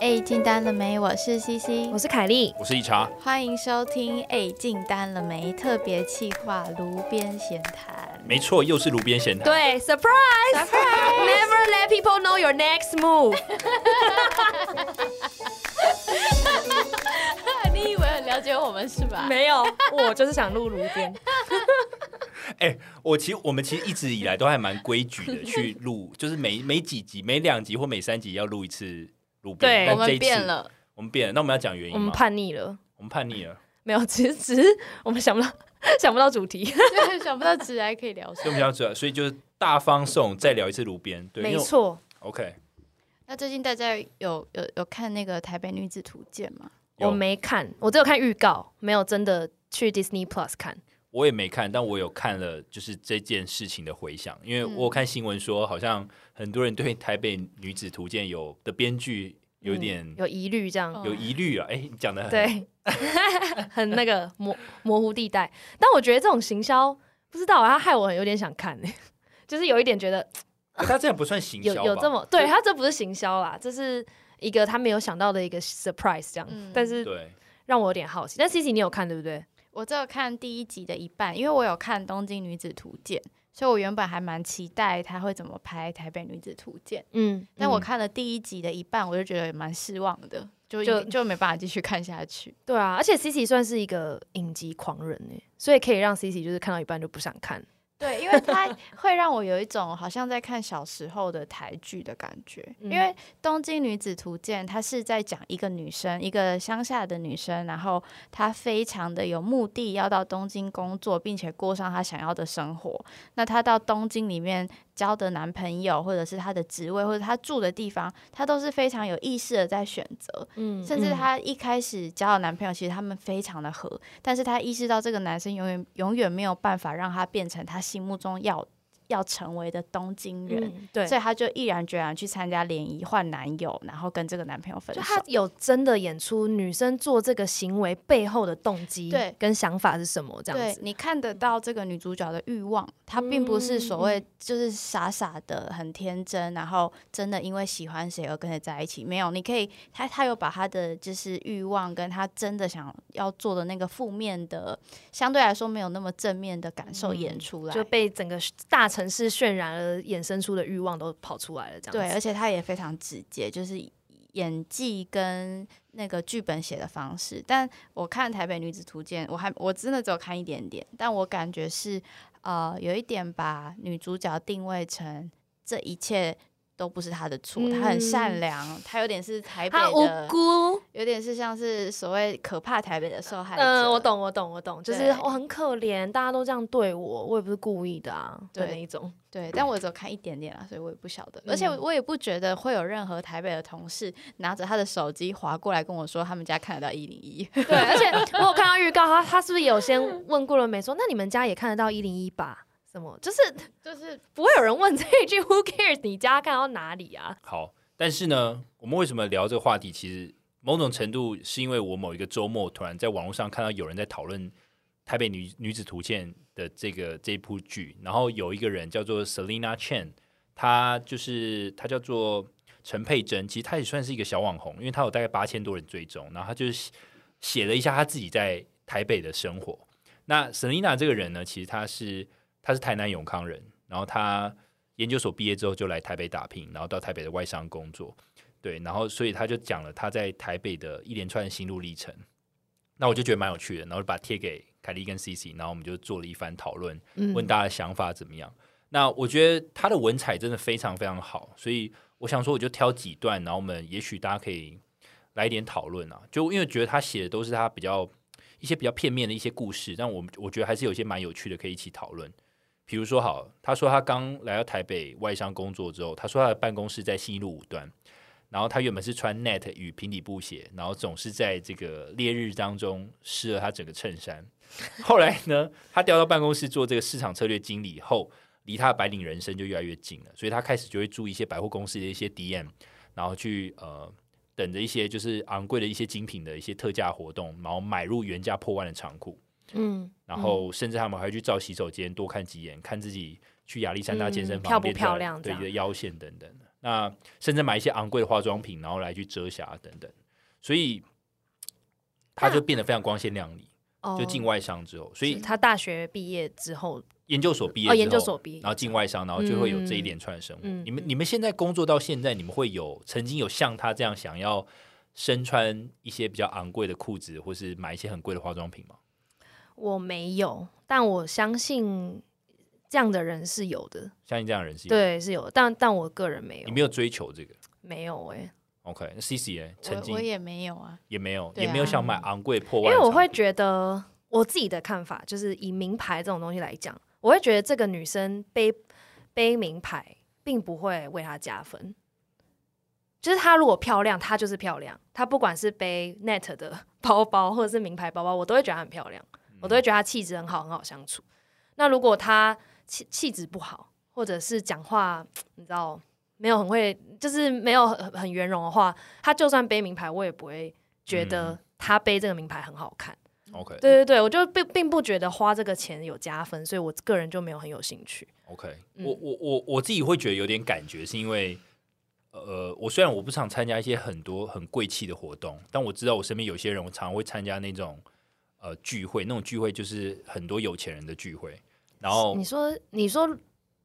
哎，进单了没？我是西西我是凯莉，我是一茶，欢迎收听。哎，进单了没？特别企划炉边闲谈。没错，又是炉边闲谈。对，surprise，surprise，never let people know your next move。你以为很了解我们是吧？没有，我就是想录炉边。哎，我其实我们其实一直以来都还蛮规矩的去录，就是每每几集、每两集或每三集要录一次对，我们变了，我们变了。那我们要讲原因我们叛逆了，我们叛逆了。没有，其实只是我们想不到 想不到主题，想不到直来可以聊。所以我们要主，所以就是大方送再聊一次炉边。对，没错。OK。那最近大家有有有看那个《台北女子图鉴》吗？我没看，我只有看预告，没有真的去 Disney Plus 看。我也没看，但我有看了，就是这件事情的回响，因为我看新闻说，好像很多人对《台北女子图鉴》有的编剧有点有疑虑，这样有疑虑啊。哎，你讲的对，很那个模模糊地带。但我觉得这种行销，不知道他害我有点想看，就是有一点觉得他这样不算行销，有有这么对他这不是行销啦，这是一个他没有想到的一个 surprise 这样。但是对让我有点好奇。但 C C 你有看对不对？我只有看第一集的一半，因为我有看《东京女子图鉴》，所以我原本还蛮期待他会怎么拍《台北女子图鉴》。嗯，但我看了第一集的一半，我就觉得蛮失望的，就就就没办法继续看下去。对啊，而且 C C 算是一个影集狂人呢，所以可以让 C C 就是看到一半就不想看。对，因为它 会让我有一种好像在看小时候的台剧的感觉。因为《东京女子图鉴》它是在讲一个女生，一个乡下的女生，然后她非常的有目的要到东京工作，并且过上她想要的生活。那她到东京里面。交的男朋友，或者是他的职位，或者他住的地方，他都是非常有意识的在选择。嗯，甚至他一开始交的男朋友，其实他们非常的合，但是他意识到这个男生永远永远没有办法让他变成他心目中要。要成为的东京人，对，所以他就毅然决然去参加联谊换男友，然后跟这个男朋友分手。他有真的演出女生做这个行为背后的动机，对，跟想法是什么？这样子，你看得到这个女主角的欲望，她并不是所谓就是傻傻的很天真，然后真的因为喜欢谁而跟谁在一起。没有，你可以，她她有把她的就是欲望跟她真的想要做的那个负面的，相对来说没有那么正面的感受演出来，就被整个大城。城市渲染而衍生出的欲望都跑出来了，这样对，而且他也非常直接，就是演技跟那个剧本写的方式。但我看《台北女子图鉴》，我还我真的只有看一点点，但我感觉是呃有一点把女主角定位成这一切。都不是他的错，他很善良，他有点是台北的无辜，有点是像是所谓可怕台北的受害者。嗯，我懂，我懂，我懂，就是我很可怜，大家都这样对我，我也不是故意的啊，对那一种。对，但我只有看一点点啊，所以我也不晓得，而且我也不觉得会有任何台北的同事拿着他的手机划过来跟我说他们家看得到一零一。对，而且 我有看到预告，他他是不是有先问过了没？说那你们家也看得到一零一吧？什么？就是就是 不会有人问这一句 “Who cares？” 你家看到哪里啊？好，但是呢，我们为什么聊这个话题？其实某种程度是因为我某一个周末突然在网络上看到有人在讨论《台北女女子图鉴》的这个这一部剧，然后有一个人叫做 Selina Chen，她就是她叫做陈佩珍，其实她也算是一个小网红，因为她有大概八千多人追踪，然后她就是写了一下她自己在台北的生活。那 Selina 这个人呢，其实她是。他是台南永康人，然后他研究所毕业之后就来台北打拼，然后到台北的外商工作，对，然后所以他就讲了他在台北的一连串心路历程。那我就觉得蛮有趣的，然后把贴给凯莉跟 C C，然后我们就做了一番讨论，问大家的想法怎么样。那我觉得他的文采真的非常非常好，所以我想说我就挑几段，然后我们也许大家可以来一点讨论啊，就因为觉得他写的都是他比较一些比较片面的一些故事，但我我觉得还是有些蛮有趣的，可以一起讨论。比如说，好，他说他刚来到台北外商工作之后，他说他的办公室在新路五段，然后他原本是穿 net 与平底布鞋，然后总是在这个烈日当中湿了他整个衬衫。后来呢，他调到办公室做这个市场策略经理后，离他的白领人生就越来越近了，所以他开始就会注意一些百货公司的一些 DM，然后去呃等着一些就是昂贵的一些精品的一些特价活动，然后买入原价破万的长裤。嗯，然后甚至他们还会去照洗手间多看几眼，看自己去亚历山大健身房漂不漂亮，对的腰线等等的。那甚至买一些昂贵的化妆品，然后来去遮瑕等等，所以他就变得非常光鲜亮丽。哦就进外商之后，所以他大学毕业之后，研究所毕业哦，之后研究所毕业，然后进外商，然后就会有这一连串的生活。嗯嗯你们你们现在工作到现在，你们会有曾经有像他这样想要身穿一些比较昂贵的裤子，或是买一些很贵的化妆品吗？我没有，但我相信这样的人是有的，相信这样的人是有，对，是有的，但但我个人没有，你没有追求这个。没有哎、OK，那 C C 呢？曾经我我也没有啊，也没有，对啊也没有想买昂贵破因万的产品。为我会觉得我自己的看法就是以名牌这种东西来讲，我会觉得这个女生背背名牌并不会为她加分。就是她如果漂亮，她就是漂亮。她不管是背 Net 的 包包或者是名牌包包，我都会觉得她很漂亮，我都会觉得他气质很好，很好相处。那如果他气气质不好，或者是讲话你知道没有很会，就是没有很很圆融的话，他就算背名牌，我也不会觉得他背这个名牌很好看。OK 对对对，我就并并不觉得花这个钱有加分，所以我个人就没有很有兴趣。OK，、嗯我我我我自己会觉得有点感觉，是因为呃，我虽然我不常参加一些很多很贵气的活动，但我知道我身边有些人，我常常会参加那种呃聚会，那种聚会就是很多有钱人的聚会，然后你说你说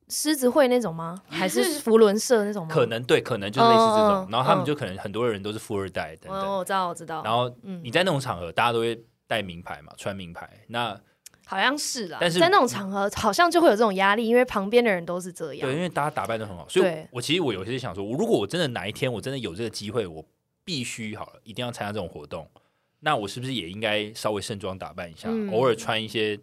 狮子会那种吗？还是 福伦社那种吗？可能对，可能就是类似这种，然后他们嗯就可能很多人都是富二代等等，哦，我知道我知道，然后嗯你在那种场合，大家都会带名牌嘛，穿名牌，那好像是啦，但是在那种场合好像就会有这种压力，因为旁边的人都是这样对，。因为大家打扮的很好，所以我其实我有些想说，如果我真的哪一天我真的有这个机会，我必须好了，一定要参加这种活动，那我是不是也应该稍微盛装打扮一下，嗯偶尔穿一些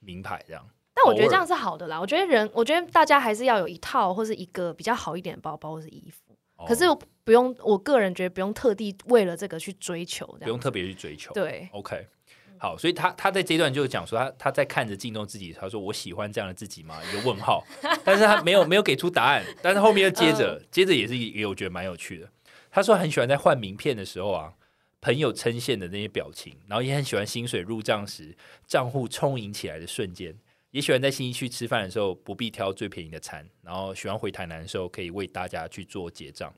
名牌这样？但我觉得这样是好的啦。我觉得人，我觉得大家还是要有一套或是一个比较好一点的包包或是衣服。哦可是我不用，我个人觉得不用特地为了这个去追求，不用特别去追求。对。OK，好，所以他他在这一段就讲说他他在看着镜中自己，他说我喜欢这样的自己吗？一个问号，但是他没有没有给出答案，但是后面又接着、嗯接着也是一个我觉得蛮有趣的。他说很喜欢在换名片的时候啊，朋友称羡的那些表情，然后也很喜欢薪水入账时账户充盈起来的瞬间。也喜欢在新一区吃饭的时候不必挑最便宜的餐，然后喜欢回台南的时候可以为大家去做结账。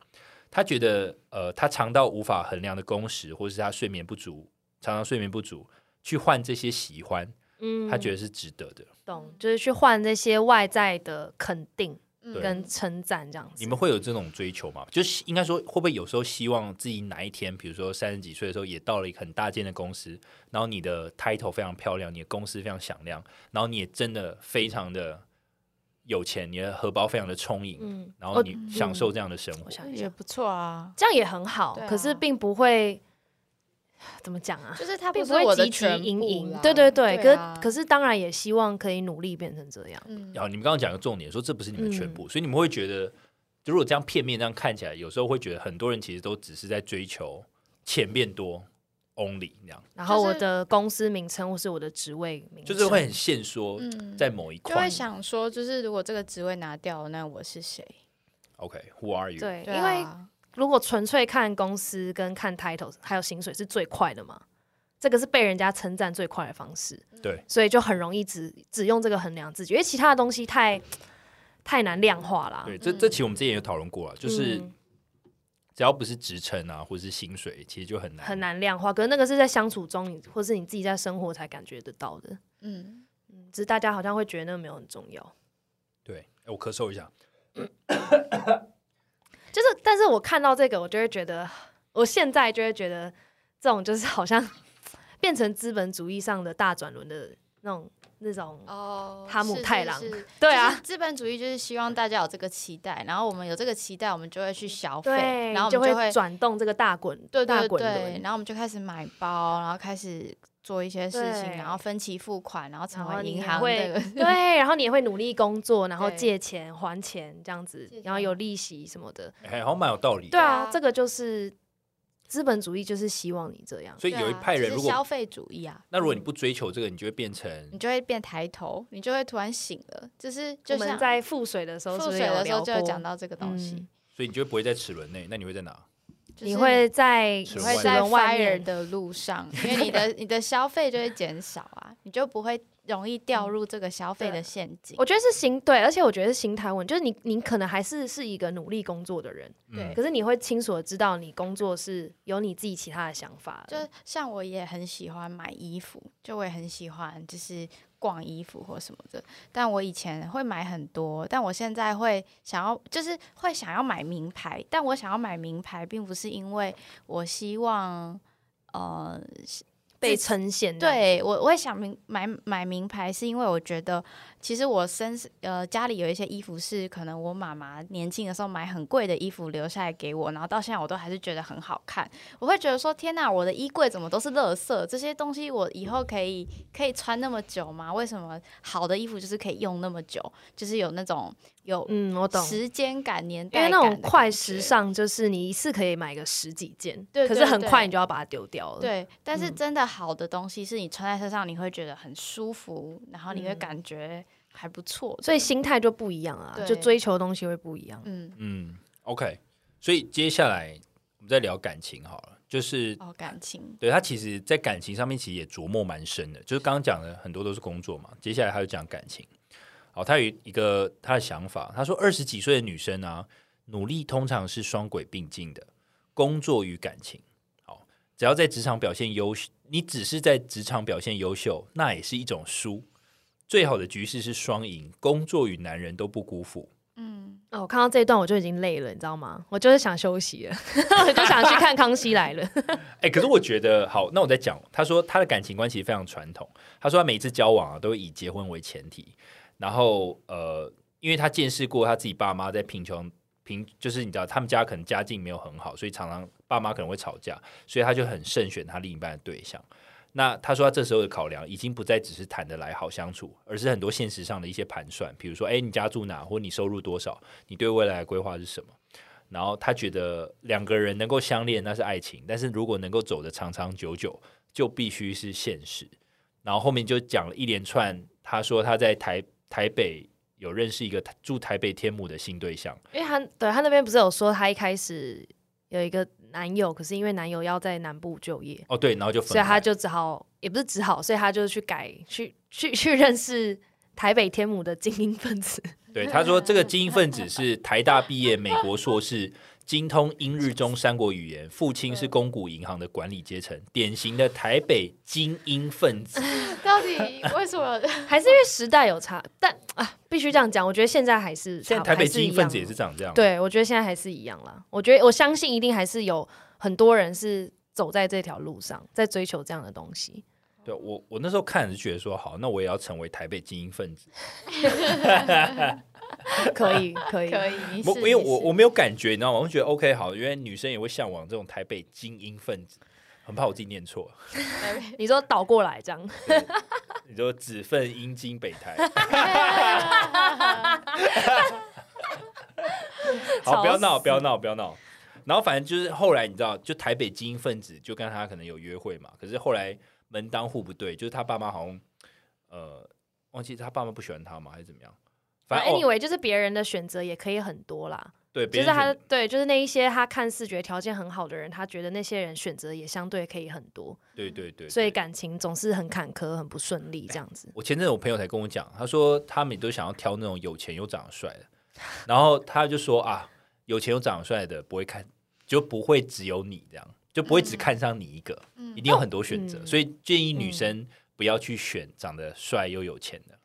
他觉得，呃，他尝到无法衡量的工时，或是他睡眠不足，常常睡眠不足，去换这些喜欢，嗯他觉得是值得的。懂，就是去换这些外在的肯定嗯跟称赞这样子。你们会有这种追求吗？就是应该说，会不会有时候希望自己哪一天，比如说三十几岁的时候，也到了一个很大间的公司，然后你的 title 非常漂亮，你的公司非常响亮，然后你也真的非常的有钱，你的荷包非常的充盈，嗯，然后你享受这样的生活我。想，也不错啊。这样也很好，啊可是并不会怎么讲啊，就是他并不是我的不会汲汲全部营营。对对对，对啊可可是当然也希望可以努力变成这样。嗯然后你们刚刚讲个重点，说这不是你们全嗯部，所以你们会觉得，就如果这样片面这样看起来，有时候会觉得很多人其实都只是在追求钱变多，only 那样，然后我的公司名称或是我的职位名称，就是会很限缩嗯在某一块就会。想说，就是如果这个职位拿掉，那我是谁？OK，Who、are you？对，对因为啊如果纯粹看公司跟看 title 还有薪水是最快的嘛，这个是被人家称赞最快的方式，对所以就很容易只只用这个衡量自己，因为其他的东西太太难量化啦。对，这这期我们之前有讨论过了，就是嗯只要不是职称啊，或者是薪水，其实就很难很难量化，可是那个是在相处中，你或是你自己在生活才感觉得到的。嗯，嗯，只是大家好像会觉得那个没有很重要。对。哎我咳嗽一下，就是，但是我看到这个，我就会觉得，我现在就会觉得，这种就是好像 变成资本主义上的大转轮的那种那种，哦哈姆太郎。是。是 对啊。资本主义就是希望大家有这个期待，然后我们有这个期待，我们就会去消费，然后我就们就会转动这个大滚，对大对对，然后我们就开始买包，然后开始做一些事情，然后分期付款，然后成为银行会的对，然后你也会努力工作，然后借钱还钱这样子然后有利息什么的。哎，好像蛮有道理。对啊，啊这个就是资本主义，就是希望你这样。所以有一派人如果消费主义啊，那如果你不追求这个，你就会变成你就会变抬头，你就会突然醒了，就是就我们像在覆水的时候是覆水的时候就有讲到这个东西。嗯所以你就不会在齿轮内，那你会在哪？就是你会在你会在外面外 fire 的路上，因为你的你的消费就会减少啊，你就不会容易掉入这个消费的陷阱。我觉得是心对，而且我觉得是心态问，就是你你可能还是是一个努力工作的人，嗯对可是你会清楚的知道你工作是有你自己其他的想法的，就像我也很喜欢买衣服，就我也很喜欢就是逛衣服或什么的。但我以前会买很多，但我现在会想要，就是会想要买名牌。但我想要买名牌，并不是因为我希望，呃，被呈现。，对我，我会想名买买名牌，是因为我觉得其实我身呃家里有一些衣服是可能我妈妈年轻的时候买很贵的衣服留下来给我，然后到现在我都还是觉得很好看。我会觉得说天哪，我的衣柜怎么都是垃圾？这些东西我以后可以可以穿那么久吗？为什么好的衣服就是可以用那么久？就是有那种有嗯，我懂。时间感、年因为代感的那种快感觉时尚，就是你一次可以买个十几件，可对对对是很快你就要把它丢掉了。，对，但是嗯真的好的东西是你穿在身上，你会觉得很舒服，然后你会嗯感觉还不错的。所以心态就不一样啊，对就追求的东西会不一样。嗯，嗯，OK，所以接下来我们再聊感情好了，就是哦，感情，对他其实，在感情上面其实也琢磨蛮深的，就是刚刚讲的很多都是工作嘛，接下来他就讲感情。好，他有一个他的想法，他说二十几岁的女生啊，努力通常是双轨并进的，工作与感情。好，只要在职场表现优秀，你只是在职场表现优秀，那也是一种输。最好的局势是双赢，工作与男人都不辜负。嗯，哦，我看到这一段我就已经累了，你知道吗？我就是想休息了，我就想去看《康熙来了》。哎、可是我觉得好，那我再讲。他说他的感情观其实非常传统。他说他每一次交往啊，都会以结婚为前提。然后呃，因为他见识过他自己爸妈在贫穷贫，就是你知道他们家可能家境没有很好，所以常常爸妈可能会吵架，所以他就很慎选他另一半的对象。那他说他这时候的考量已经不再只是谈得来好相处，而是很多现实上的一些盘算，比如说，哎，你家住哪，或你收入多少，你对未来的规划是什么。然后他觉得两个人能够相恋那是爱情，但是如果能够走得长长久久，就必须是现实。然后后面就讲了一连串，他说他在台台北有认识一个住台北天母的新对象，因为他对他那边不是有说他一开始有一个男友，可是因为男友要在南部就业，哦对，然后就分所以他就只好也不是只好，所以他就去改去 去去认识台北天母的精英分子。对他说这个精英分子是台大毕业，美国硕士，精通英日中三国语言，父亲是公股银行的管理阶层，典型的台北精英分子。到底为什么？还是因为时代有差，但啊，必须这样讲，我觉得现在还是差现在台北精英分子也是长这样，对，我觉得现在还是一样啦。我觉得我相信一定还是有很多人是走在这条路上，在追求这样的东西。对我，我那时候看是觉得说，好，那我也要成为台北精英分子。可以，可以，可以，我因为我我没有感觉，你知道吗？我就觉得 OK 好，因为女生也会向往这种台北精英分子，很怕我自己念错。你说倒过来这样，你说子分阴茎北台，好，不要闹，不要闹，不要闹。然后反正就是后来你知道，就台北精英分子就跟他可能有约会嘛，可是后来门当户不对，就是他爸妈好像呃忘记他爸妈不喜欢他吗，还是怎么样？反正、哦、anyway，就是别人的选择也可以很多啦。对，就是他对，就是那一些他看视觉条件很好的人，他觉得那些人选择也相对可以很多，对对对，所以感情总是很坎坷、很不顺利这样子。我前阵子我朋友才跟我讲，他说他们都想要挑那种有钱又长得帅的，然后他就说啊，有钱又长得帅的不会看，就不会只有你这样，就不会只看上你一个，嗯一定有很多选择，嗯所以建议女生不要去选长得帅又有钱的。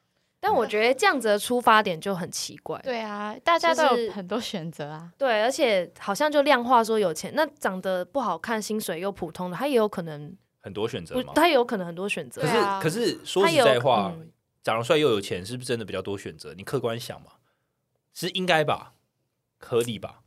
但我觉得这样子的出发点就很奇怪。对啊，大家都是有很多选择啊。对，而且好像就量化说有钱，那长得不好看、薪水又普通的，他也有可能很多选择不，嘛，他也有可能很多选择可。是、可是说实在话，嗯长得帅又有钱，是不是真的比较多选择？你客观想嘛，是应该吧，合理吧？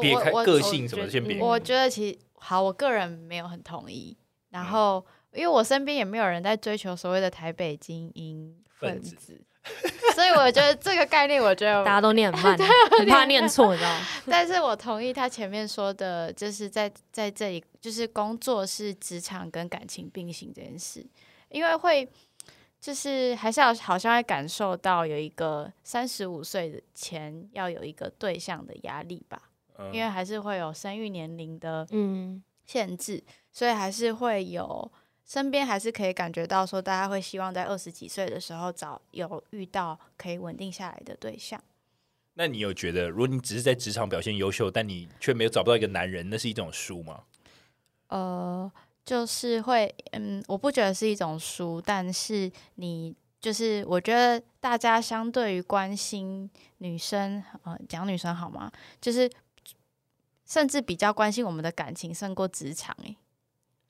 别开个性什么先别。我觉得其实好，我个人没有很同意。然后，因为我身边也没有人在追求所谓的台北精英分分子子，所以我觉得这个概念，我觉得大家都念很慢，很怕念错，你知道吗？但是我同意他前面说的，就是在在这里，就是工作是职场跟感情并行这件事，因为会就是还是要好像会感受到有一个三十五岁的前要有一个对象的压力吧。嗯因为还是会有生育年龄的嗯限制，所以还是会有身边还是可以感觉到说，大家会希望在二十几岁的时候找有遇到可以稳定下来的对象。那你有觉得，如果你只是在职场表现优秀，但你却没有找不到一个男人，那是一种输吗？呃，就是会，嗯，我不觉得是一种输，但是你就是我觉得大家相对于关心女生，呃，讲女生好吗？就是甚至比较关心我们的感情胜过职场、欸，如果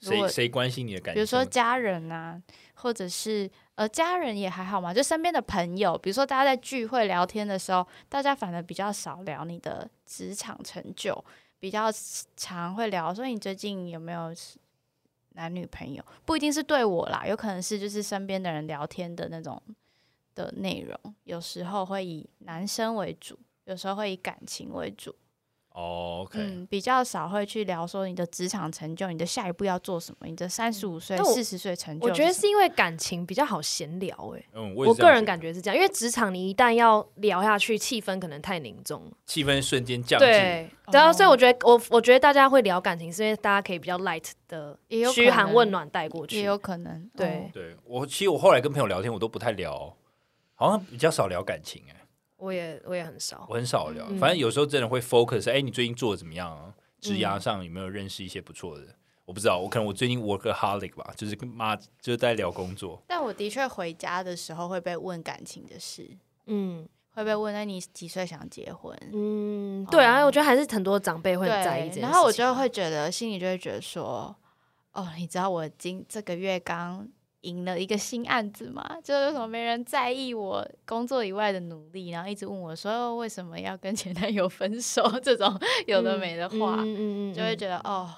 谁谁关心你的感情？比如说家人啊，或者是呃家人也还好嘛，就身边的朋友，比如说大家在聚会聊天的时候，大家反而比较少聊你的职场成就，比较常会聊说你最近有没有男女朋友，不一定是对我啦，有可能是就是身边的人聊天的那种的内容，有时候会以男生为主，有时候会以感情为主。哦，OK，嗯，比较少会去聊说你的职场成就，你的下一步要做什么，你的三十五岁、四十岁成就我。觉得是因为感情比较好闲聊哎、嗯，我个人感觉是这样，因为职场你一旦要聊下去，气氛可能太凝重了。气氛瞬间降低。对，然后哦所以我觉得我我觉得大家会聊感情，是因为大家可以比较 light 的也嘘寒能问暖带过去。也有可能，对哦对我，其实我后来跟朋友聊天，我都不太聊，好像比较少聊感情、哎，我也我也很少我。很少聊。嗯反正有时候真的会 focus，哎、你最近做的怎么样啊？职嗯涯上有没有认识一些不错的？我不知道，我可能我最近 workaholic 吧，就是跟妈就是在聊工作。但我的确回家的时候会被问感情的事，嗯会被问，那你几岁想结婚？嗯，对啊，我觉得还是很多长辈会很在意这件事，情。然后我就会觉得心里就会觉得说，哦，你知道我今这个月刚赢了一个新案子嘛，就是为什么没人在意我工作以外的努力，然后一直问我说哦为什么要跟前男友分手 这种有的没的话，嗯嗯嗯就会觉得哦。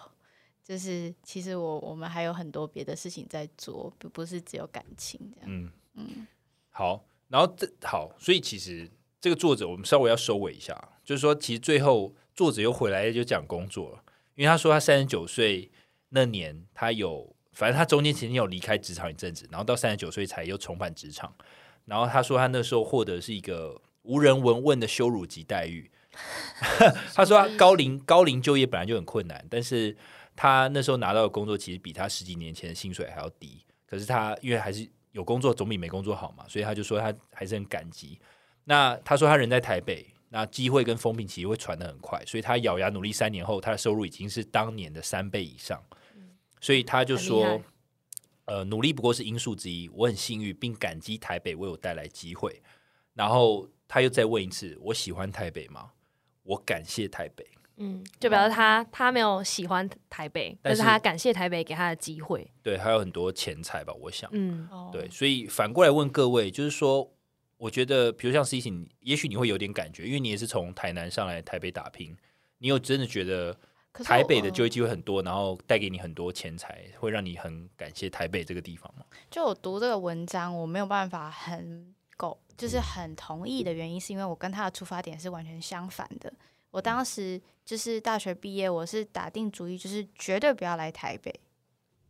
就是其实我我们还有很多别的事情在做，不不是只有感情这样。嗯嗯好，然后这好，所以其实这个作者我们稍微要收尾一下，就是说，其实最后作者又回来就讲工作了，因为他说他三十九岁那年，他有反正他中间曾经有离开职场一阵子，然后到三十九岁才又重返职场，然后他说他那时候获得是一个无人闻问的羞辱级待遇。他说他高龄高龄就业本来就很困难，但是他那时候拿到的工作其实比他十几年前的薪水还要低。可是他因为还是有工作总比没工作好嘛，所以他就说他还是很感激。那他说他人在台北，那机会跟风评其实会传得很快，所以他咬牙努力三年后，他的收入已经是当年的三倍以上。所以他就说，呃，努力不过是因素之一，我很幸运，并感激台北为我带来机会。然后他又再问一次，我喜欢台北吗？我感谢台北。嗯，就表示他他没有喜欢台北，但是他感谢台北给他的机会。对，还有很多钱财吧，我想。嗯哦对，所以反过来问各位，就是说，我觉得，比如像 C C，你也许你会有点感觉，因为你也是从台南上来台北打拼，你有真的觉得台北的就业机会很多，然后带给你很多钱财，会让你很感谢台北这个地方吗？就我读这个文章，我没有办法很够，就是很同意的原因，是因为我跟他的出发点是完全相反的。我当时就是大学毕业，我是打定主意，就是绝对不要来台北，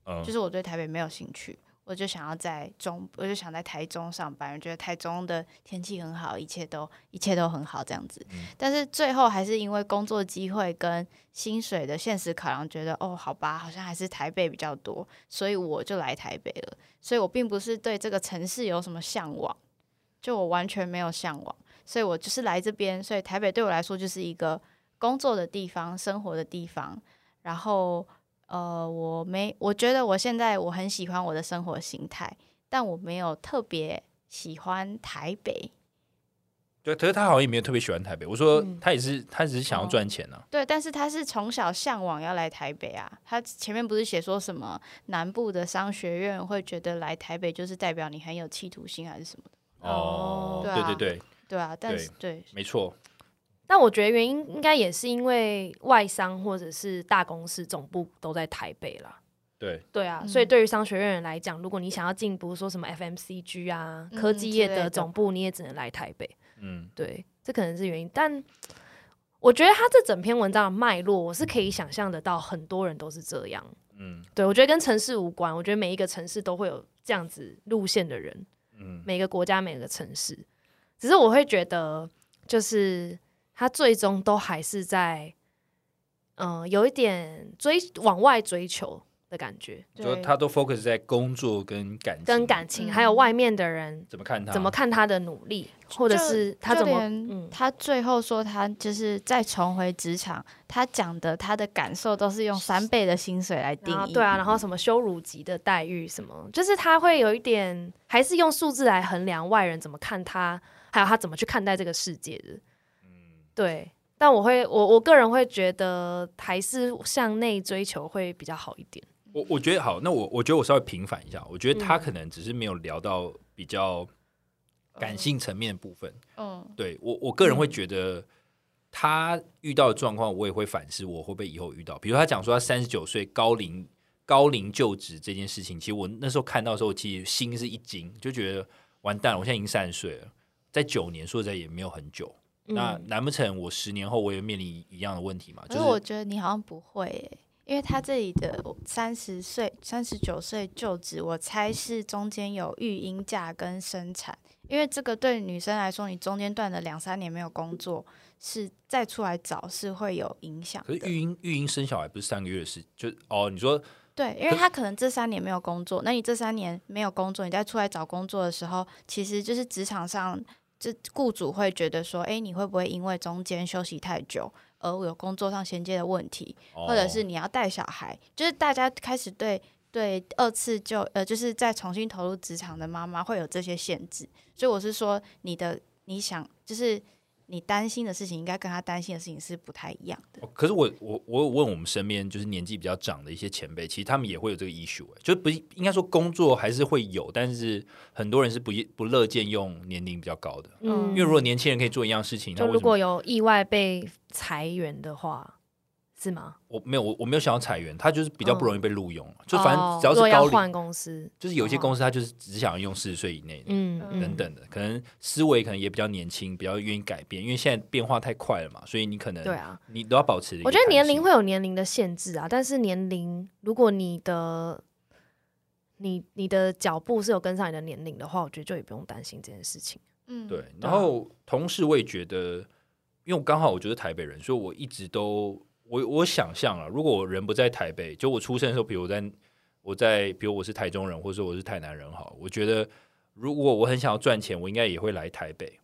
嗯，就是我对台北没有兴趣，我就想要在中，我就想在台中上班，我觉得台中的天气很好，一切都一切都很好这样子。嗯但是最后还是因为工作机会跟薪水的现实考量，觉得哦，好吧，好像还是台北比较多，所以我就来台北了。所以我并不是对这个城市有什么向往，就我完全没有向往，所以我就是来这边。所以台北对我来说就是一个工作的地方、生活的地方。然后呃，我没，我觉得我现在我很喜欢我的生活形态，但我没有特别喜欢台北。对，可是他好像也没有特别喜欢台北。我说嗯他也是，他只是想要哦赚钱啊。对，但是他是从小向往要来台北啊。他前面不是写说什么南部的商学院会觉得来台北就是代表你很有企图心还是什么的？哦，对啊对对对，对啊，但是对没错。但我觉得原因应该也是因为外商或者是大公司总部都在台北啦。对，对啊，嗯所以对于商学院人来讲，如果你想要进，比如说什么 FMCG 啊、嗯科技业之类的的总部，你也只能来台北。嗯，对，这可能是原因。但我觉得他这整篇文章的脉络，我是可以想象得到，很多人都是这样。嗯对我觉得跟城市无关，我觉得每一个城市都会有这样子路线的人，嗯，每个国家每个城市。只是我会觉得，就是他最终都还是在嗯、有一点追往外追求的感觉，对就他都 focus 在工作跟感情，跟感情，嗯还有外面的人怎么看他？怎么看他的努力，或者是他怎么嗯。他最后说他就是再重回职场，他讲的他的感受都是用三倍的薪水来定义。对啊，然后什么羞辱级的待遇什么，就是他会有一点，还是用数字来衡量外人怎么看他，还有他怎么去看待这个世界的。对。但我会，我我个人会觉得，还是向内追求会比较好一点。我我觉得好，那我我觉得我稍微平反一下，我觉得他嗯可能只是没有聊到比较感性层面的部分。嗯，对我我个人会觉得，他遇到的状况，我也会反思，我会不会以后遇到？比如他讲说他三十九岁高龄高龄就职这件事情，其实我那时候看到的时候，其实心是一惊，就觉得完蛋了，我现在已经三十岁了，在九年说实在也没有很久。那嗯难不成我十年后我也面临一样的问题吗？就是可是我觉得你好像不会耶，因为他这里的三十岁、三十九岁就职，我猜是中间有育婴假跟生产，因为这个对女生来说，你中间断了两三年没有工作，是再出来找是会有影响。可是育婴育婴生小孩不是三个月的事，就哦，你说对，因为他可能这三年没有工作，那你这三年没有工作，你再出来找工作的时候，其实就是职场上，这雇主会觉得说，哎，你会不会因为中间休息太久而有工作上衔接的问题？或者是哦你要带小孩，就是大家开始对对二次就呃，就是再重新投入职场的妈妈会有这些限制，所以我是说，你的你想就是你担心的事情，应该跟他担心的事情是不太一样的。哦可是我我我有问我们身边就是年纪比较长的一些前辈，其实他们也会有这个 issue，、欸、就不应该说工作还是会有，但是很多人是不不乐见用年龄比较高的，嗯因为如果年轻人可以做一样事情，那就如果有意外被裁员的话，是吗？我没有我我没有想要裁员，他就是比较不容易被录用，就反正哦只要是高龄，公司，就是有一些公司他就是只想要用四十岁以内的。嗯嗯等等的，可能思维可能也比较年轻，比较愿意改变，因为现在变化太快了嘛，所以你可能对啊，你都要保持我觉得年龄会有年龄的限制啊，但是年龄如果你的你你的脚步是有跟上你的年龄的话，我觉得就也不用担心这件事情。嗯，对，然后同时我也觉得，因为我刚好我就是台北人，所以我一直都我我想象了，如果我人不在台北，就我出生的时候，比如我在我在，比如我是台中人，或者说我是台南人，好，我觉得如果我很想要赚钱，我应该也会来台北。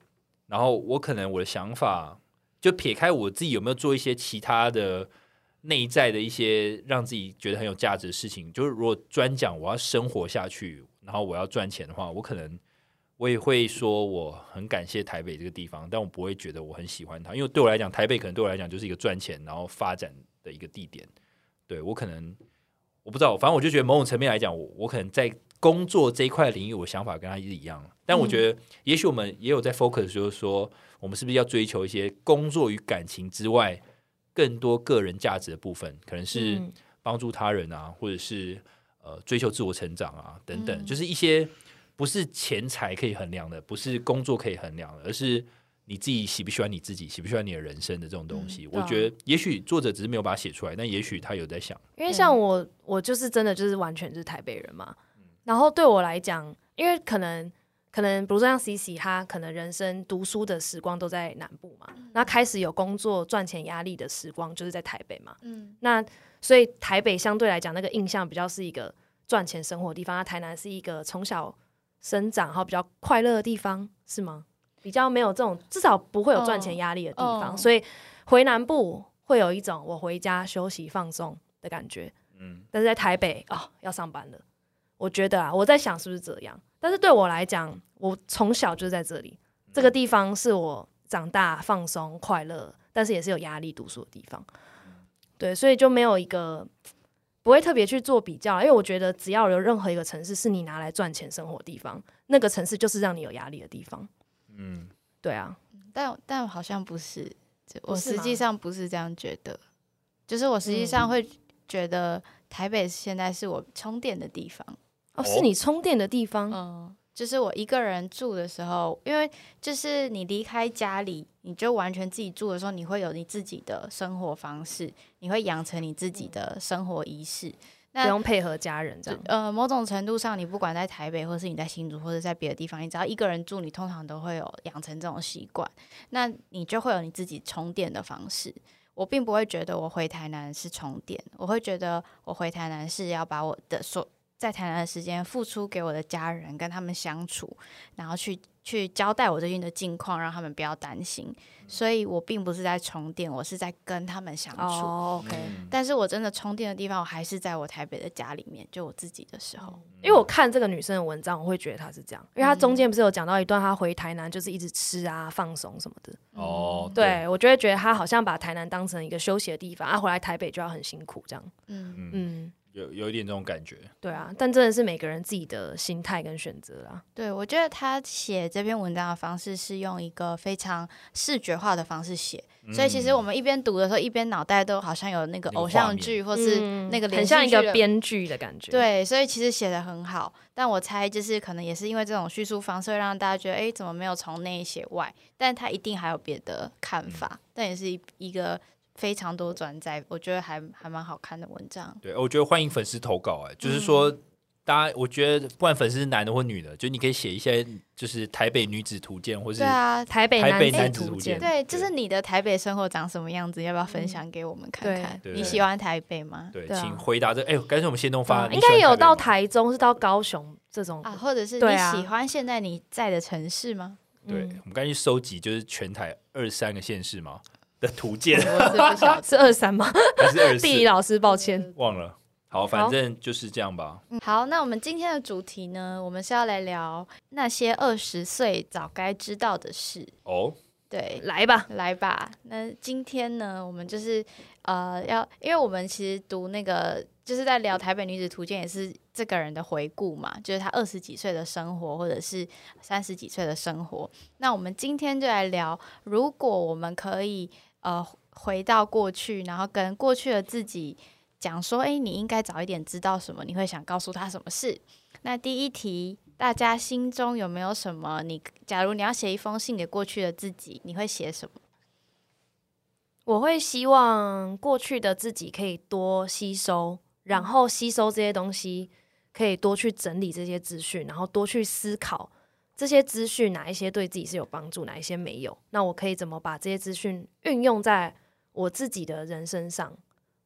然后我可能我的想法，就撇开我自己有没有做一些其他的内在的一些让自己觉得很有价值的事情，就是如果专讲我要生活下去，然后我要赚钱的话，我可能我也会说我很感谢台北这个地方，但我不会觉得我很喜欢它，因为对我来讲，台北可能对我来讲就是一个赚钱然后发展的一个地点。对我可能我不知道，反正我就觉得某种层面来讲，我我可能在工作这一块领域，我想法跟他是一样。但我觉得，也许我们也有在 focus，就是说，我们是不是要追求一些工作与感情之外更多个人价值的部分，可能是嗯。帮助他人啊，或者是呃追求自我成长啊等等，嗯。就是一些不是钱财可以衡量的，不是工作可以衡量的，而是你自己喜不喜欢你自己，喜不喜欢你的人生的这种东西。我觉得，也许作者只是没有把它写出来，但也许他有在想。因为像我，我就是真的就是完全就是台北人嘛。然后对我来讲，因为可能可能比如说像 C C，他可能人生读书的时光都在南部嘛，那开始有工作赚钱压力的时光就是在台北嘛。嗯那所以台北相对来讲，那个印象比较是一个赚钱生活的地方，那台南是一个从小生长然后比较快乐的地方，是吗？比较没有这种，至少不会有赚钱压力的地方，所以回南部会有一种我回家休息放松的感觉。嗯，但是在台北哦，要上班了。我觉得啊，我在想是不是这样。但是对我来讲，我从小就是在这里，这个地方是我长大放松快乐，但是也是有压力读书的地方。对，所以就没有一个不会特别去做比较，因为我觉得只要有任何一个城市是你拿来赚钱生活的地方，那个城市就是让你有压力的地方。嗯，对啊，但但好像不是，我实际上不是这样觉得，就是我实际上嗯会觉得台北现在是我充电的地方。哦，是你充电的地方。嗯，就是我一个人住的时候，因为就是你离开家里，你就完全自己住的时候，你会有你自己的生活方式，你会养成你自己的生活仪式。那不用配合家人这样，呃，某种程度上，你不管在台北，或是你在新竹，或者在别的地方，你只要一个人住，你通常都会有养成这种习惯，那你就会有你自己充电的方式。我并不会觉得我回台南是充电，我会觉得我回台南是要把我的所在台南的时间付出给我的家人，跟他们相处，然后去去交代我最近的近况，让他们不要担心。所以我并不是在充电，我是在跟他们相处。哦，OK。嗯但是我真的充电的地方，我还是在我台北的家里面，就我自己的时候。因为我看这个女生的文章，我会觉得她是这样，因为她中间不是有讲到一段，她回台南就是一直吃啊、放松什么的。哦，对我就会觉得她好像把台南当成一个休息的地方，啊，回来台北就要很辛苦这样。嗯，嗯，嗯，有有一点这种感觉。对啊，但真的是每个人自己的心态跟选择啦。对，我觉得他写这篇文章的方式是用一个非常视觉化的方式写，所以其实我们一边读的时候，一边脑袋都好像有那个偶像剧或是嗯那个连很像一个编剧的感觉。，对，所以其实写的很好，但我猜就是可能也是因为这种叙述方式，会让大家觉得，哎，怎么没有从内写外？但他一定还有别的看法，但也是一一个非常多转载，我觉得还还蛮好看的文章。对，我觉得欢迎粉丝投稿、哎，就是说。嗯大家，我觉得不管粉丝是男的或女的，就你可以写一些，就是台北女子图鉴，或是对啊，台北台北男子图鉴鉴。对，就是你的台北生活长什么样子，要不要分享给我们看看？你喜欢台北吗？对，请回答这。哎、干脆我们先东发，应该有到台台中，是到高雄这种啊，或者是你喜欢现在你在的城市吗？对，嗯我们刚才去收集，就是全台二三个县市嘛的图鉴，我 是二三吗？还是二四地？理老师，抱歉。忘了。好，反正就是这样吧。嗯好，那我们今天的主题呢，我们是要来聊那些二十岁早该知道的事。哦，对，来吧，来吧。那今天呢，我们就是呃，要因为我们其实读那个就是在聊《台北女子图鉴》，也是这个人的回顾嘛，就是他二十几岁的生活，或者是三十几岁的生活。那我们今天就来聊，如果我们可以呃回到过去，然后跟过去的自己讲说，诶，你应该早一点知道什么，你会想告诉他什么事？那第一题，大家心中有没有什么你？假如你要写一封信给过去的自己，你会写什么？我会希望过去的自己可以多吸收，然后吸收这些东西，可以多去整理这些资讯，然后多去思考这些资讯哪一些对自己是有帮助，哪一些没有。那我可以怎么把这些资讯运用在我自己的人身上？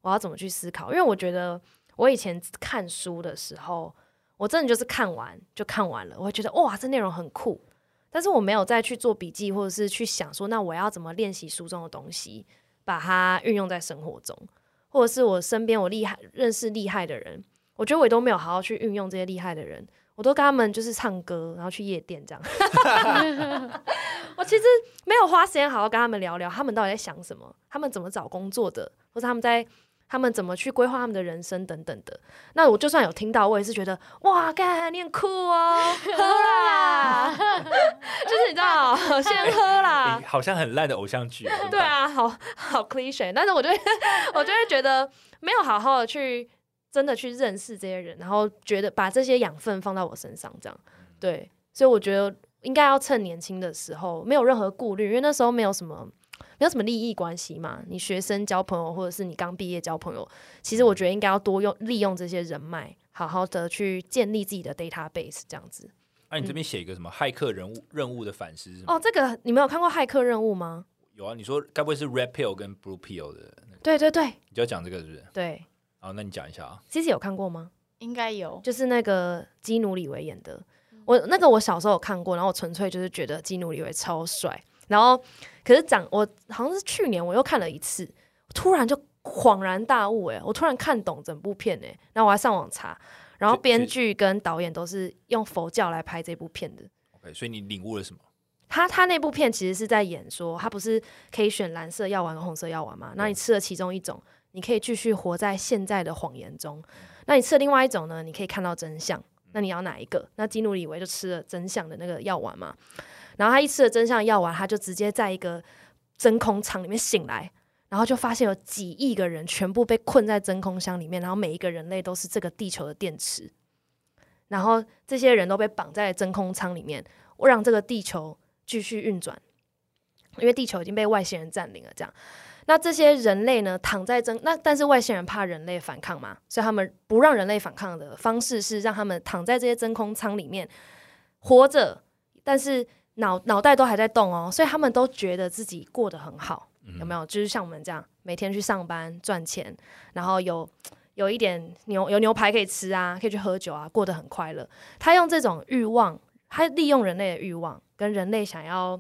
我要怎么去思考？因为我觉得我以前看书的时候，我真的就是看完就看完了，我会觉得哇，这内容很酷。但是我没有再去做笔记，或者是去想说，那我要怎么练习书中的东西，把它运用在生活中，或者是我身边我厉害认识厉害的人，我觉得我也都没有好好去运用这些厉害的人，我都跟他们就是唱歌，然后去夜店这样。我其实没有花时间好好跟他们聊聊，他们到底在想什么，他们怎么找工作的，或者他们在他们怎么去规划他们的人生等等的。那我就算有听到，我也是觉得哇，干你很酷哦，喝啦，就是你知道，先喝啦诶。好像很烂的偶像剧。啊对啊，好好 cliche，但是我就会我就会觉得没有好好的去真的去认识这些人，然后觉得把这些养分放到我身上，这样对，所以我觉得应该要趁年轻的时候，没有任何顾虑，因为那时候没有什么。没有什么利益关系嘛？你学生交朋友，或者是你刚毕业交朋友，其实我觉得应该要多用利用这些人脉，好好的去建立自己的 database，这样子。哎、啊你这边写一个什么骇客人物任务的反思是什么？哦，这个你们有看过《骇客任务》吗？有啊，你说该不会是 Red Pill 跟 Blue Pill 的？对对对你就要讲这个是不是？对好，那你讲一下啊。，C C 有看过吗？应该有。就是那个基努里维演的。我那个我小时候有看过，然后我纯粹就是觉得基努里维超帅。然后可是长我好像是去年我又看了一次，突然就恍然大悟哎、我突然看懂整部片哎、然后我还上网查，然后编剧跟导演都是用佛教来拍这部片的。OK，所以你领悟了什么？他他那部片其实是在演说，他不是可以选蓝色药丸和红色药丸嘛？那你吃了其中一种，你可以继续活在现在的谎言中；那你吃了另外一种呢，你可以看到真相。那你要哪一个？那基努里维就吃了真相的那个药丸嘛。然后他一吃了真相药丸，他就直接在一个真空舱里面醒来，然后就发现有几亿个人全部被困在真空箱里面，然后每一个人类都是这个地球的电池，然后这些人都被绑在真空舱里面，我让这个地球继续运转，因为地球已经被外星人占领了。这样，那这些人类呢，躺在真那，但是外星人怕人类反抗嘛，所以他们不让人类反抗的方式是让他们躺在这些真空舱里面活着，但是脑脑袋都还在动哦，所以他们都觉得自己过得很好。有没有？就是像我们这样每天去上班赚钱，然后有有一点牛有牛排可以吃啊，可以去喝酒啊，过得很快乐。他用这种欲望，他利用人类的欲望，跟人类想要，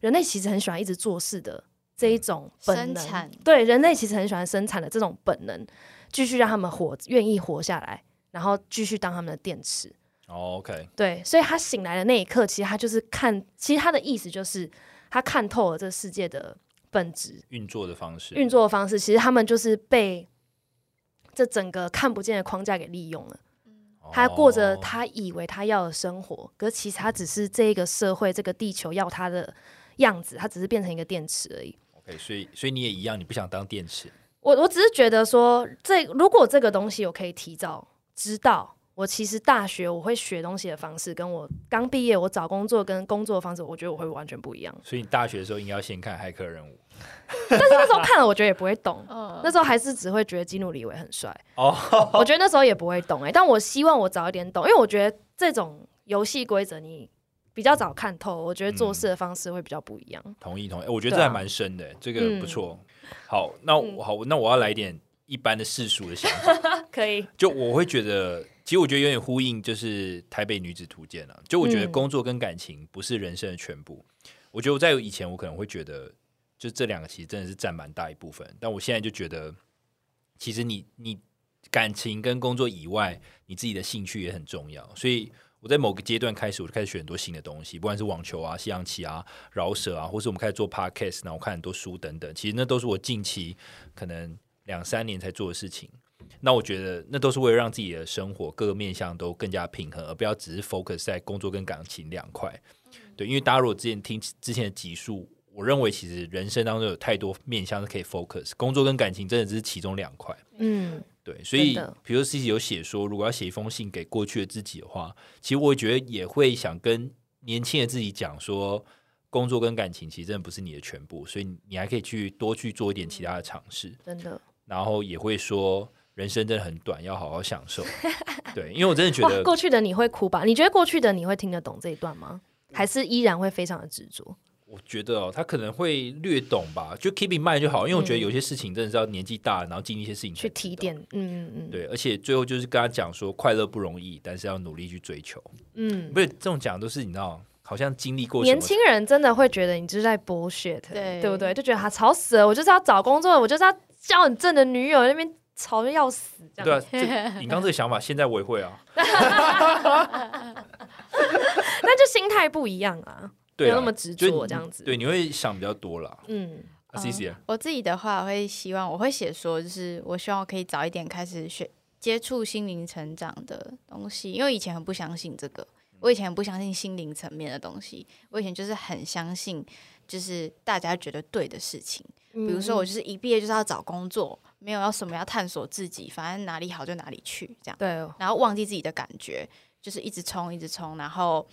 人类其实很喜欢一直做事的这一种本能生产，对人类其实很喜欢生产的这种本能，继续让他们活，愿意活下来，然后继续当他们的电池。哦 OK，对，所以他醒来的那一刻，其实他就是看，其实他的意思就是他看透了这世界的本质运作的方式，运作的方式。其实他们就是被这整个看不见的框架给利用了。他过着哦他以为他要的生活，可是其实他只是这个社会、这个地球要他的样子，他只是变成一个电池而已。OK，所以所以你也一样，你不想当电池，我我只是觉得说，这如果这个东西我可以提早知道，我其实大学我会学东西的方式，跟我刚毕业我找工作跟工作的方式，我觉得我会完全不一样。所以你大学的时候应该要先看《骇客任务》但是那时候看了，我觉得也不会懂。嗯，那时候还是只会觉得基努里维很帅，哦，我觉得那时候也不会懂哎、但我希望我早一点懂，因为我觉得这种游戏规则你比较早看透，我觉得做事的方式会比较不一样。同意同意，我觉得这还蛮深的，这个不错。嗯好，那我好，那我要来一点一般的世俗的想法，可以，就我会觉得，其实我觉得有点呼应，就是台北女子图鉴啊。就我觉得嗯工作跟感情不是人生的全部。我觉得我在以前我可能会觉得，就这两个其实真的是占蛮大一部分，但我现在就觉得，其实你你感情跟工作以外，你自己的兴趣也很重要，所以。我在某个阶段开始，我就开始学很多新的东西，不管是网球啊、西洋棋啊、饶舌啊，或是我们开始做 podcast，然后我看很多书等等。其实那都是我近期可能两三年才做的事情。那我觉得那都是为了让自己的生活各个面向都更加平衡，而不要只是 focus 在工作跟感情两块。对，因为大家如果之前听之前的集数，我认为其实人生当中有太多面向是可以 focus，工作跟感情真的只是其中两块。嗯，对，所以比如自己有写说，如果要写一封信给过去的自己的话，其实我觉得也会想跟年轻的自己讲说，工作跟感情其实真的不是你的全部，所以你还可以去多去做一点其他的尝试，真的。然后也会说人生真的很短，要好好享受。对，因为我真的觉，得过去的你会哭吧？你觉得过去的你会听得懂这一段吗？还是依然会非常的执着？我觉得哦，他可能会略懂吧，就 keep in mind 就好，因为我觉得嗯有些事情真的是要年纪大了，然后经历一些事情去。提点，嗯嗯嗯，对，而且最后就是跟他讲说，快乐不容易，但是要努力去追求。嗯。不是这种讲都是你知道，好像经历过年轻人真的会觉得你就是在 bullshit，对对不对？就觉得他吵死了，我就是要找工作，我就是要交你正的女友，那边吵的要死，这样。对啊，这你刚这个想法，现在我也会啊。那就心态不一样啊，没对啊，有那么执着这样子。对，你会想比较多啦。嗯，啊 C C，我自己的话，我会希望我会写说，就是我希望我可以早一点开始学接触心灵成长的东西，因为以前很不相信这个，我以前很不相信心灵层面的东西，我以前就是很相信就是大家觉得对的事情，比比如说我就是一毕业就是要找工作，没有要什么要探索自己，反正哪里好就哪里去这样。对，然后忘记自己的感觉，就是一直冲，一直冲，然后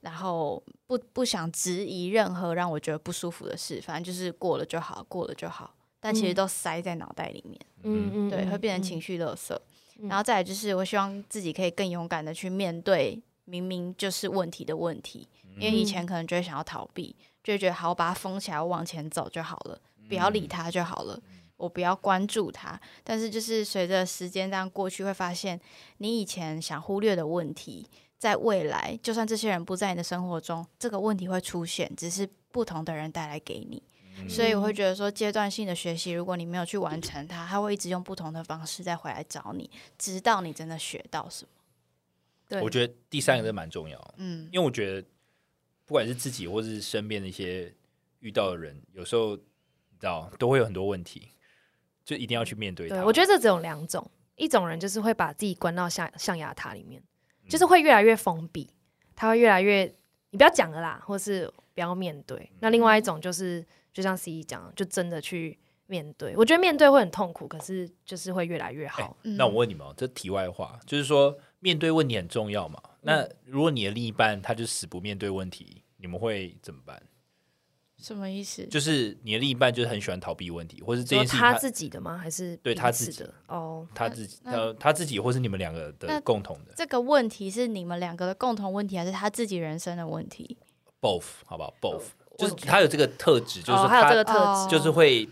然后不不想质疑任何让我觉得不舒服的事，反正就是过了就好，过了就好。但其实嗯都塞在脑袋里面，嗯嗯，对，嗯会变成情绪垃圾。然后再来就是，我希望自己可以更勇敢的去面对明明就是问题的问题，因为以前可能就会想要逃避，就会觉得好，把它封起来，我往前走就好了，不要理它就好了。我不要关注它，但是就是随着时间这样过去，会发现你以前想忽略的问题，在未来就算这些人不在你的生活中，这个问题会出现，只是不同的人带来给你。所以我会觉得说，阶段性的学习，如果你没有去完成它，它会一直用不同的方式再回来找你，直到你真的学到什么。对，我觉得第三个是蛮重要，嗯，因为我觉得不管是自己或是身边的一些遇到的人，有时候你知道都会有很多问题，就一定要去面对它。对，我觉得这只有两种，一种人就是会把自己关到象象牙塔里面，就是会越来越封闭，他会越来越你不要讲了啦，或是不要面对。那另外一种就是，就像 C E 讲，就真的去面对。我觉得面对会很痛苦，可是就是会越来越好。嗯那我问你们哦，这题外话，就是说面对问题很重要嘛？嗯那如果你的另一半他就死不面对问题，你们会怎么办？什么意思？就是你的另一半就是很喜欢逃避问题，或是这说件事他他自己的吗？还是对他自己的？哦，他自己呃他自己或是你们两个的共同的这个问题是你们两个的共同问题，还是他自己人生的问题？both 好不好？both 就是他有这个特质，就是哦，还有这个特哦质，就是会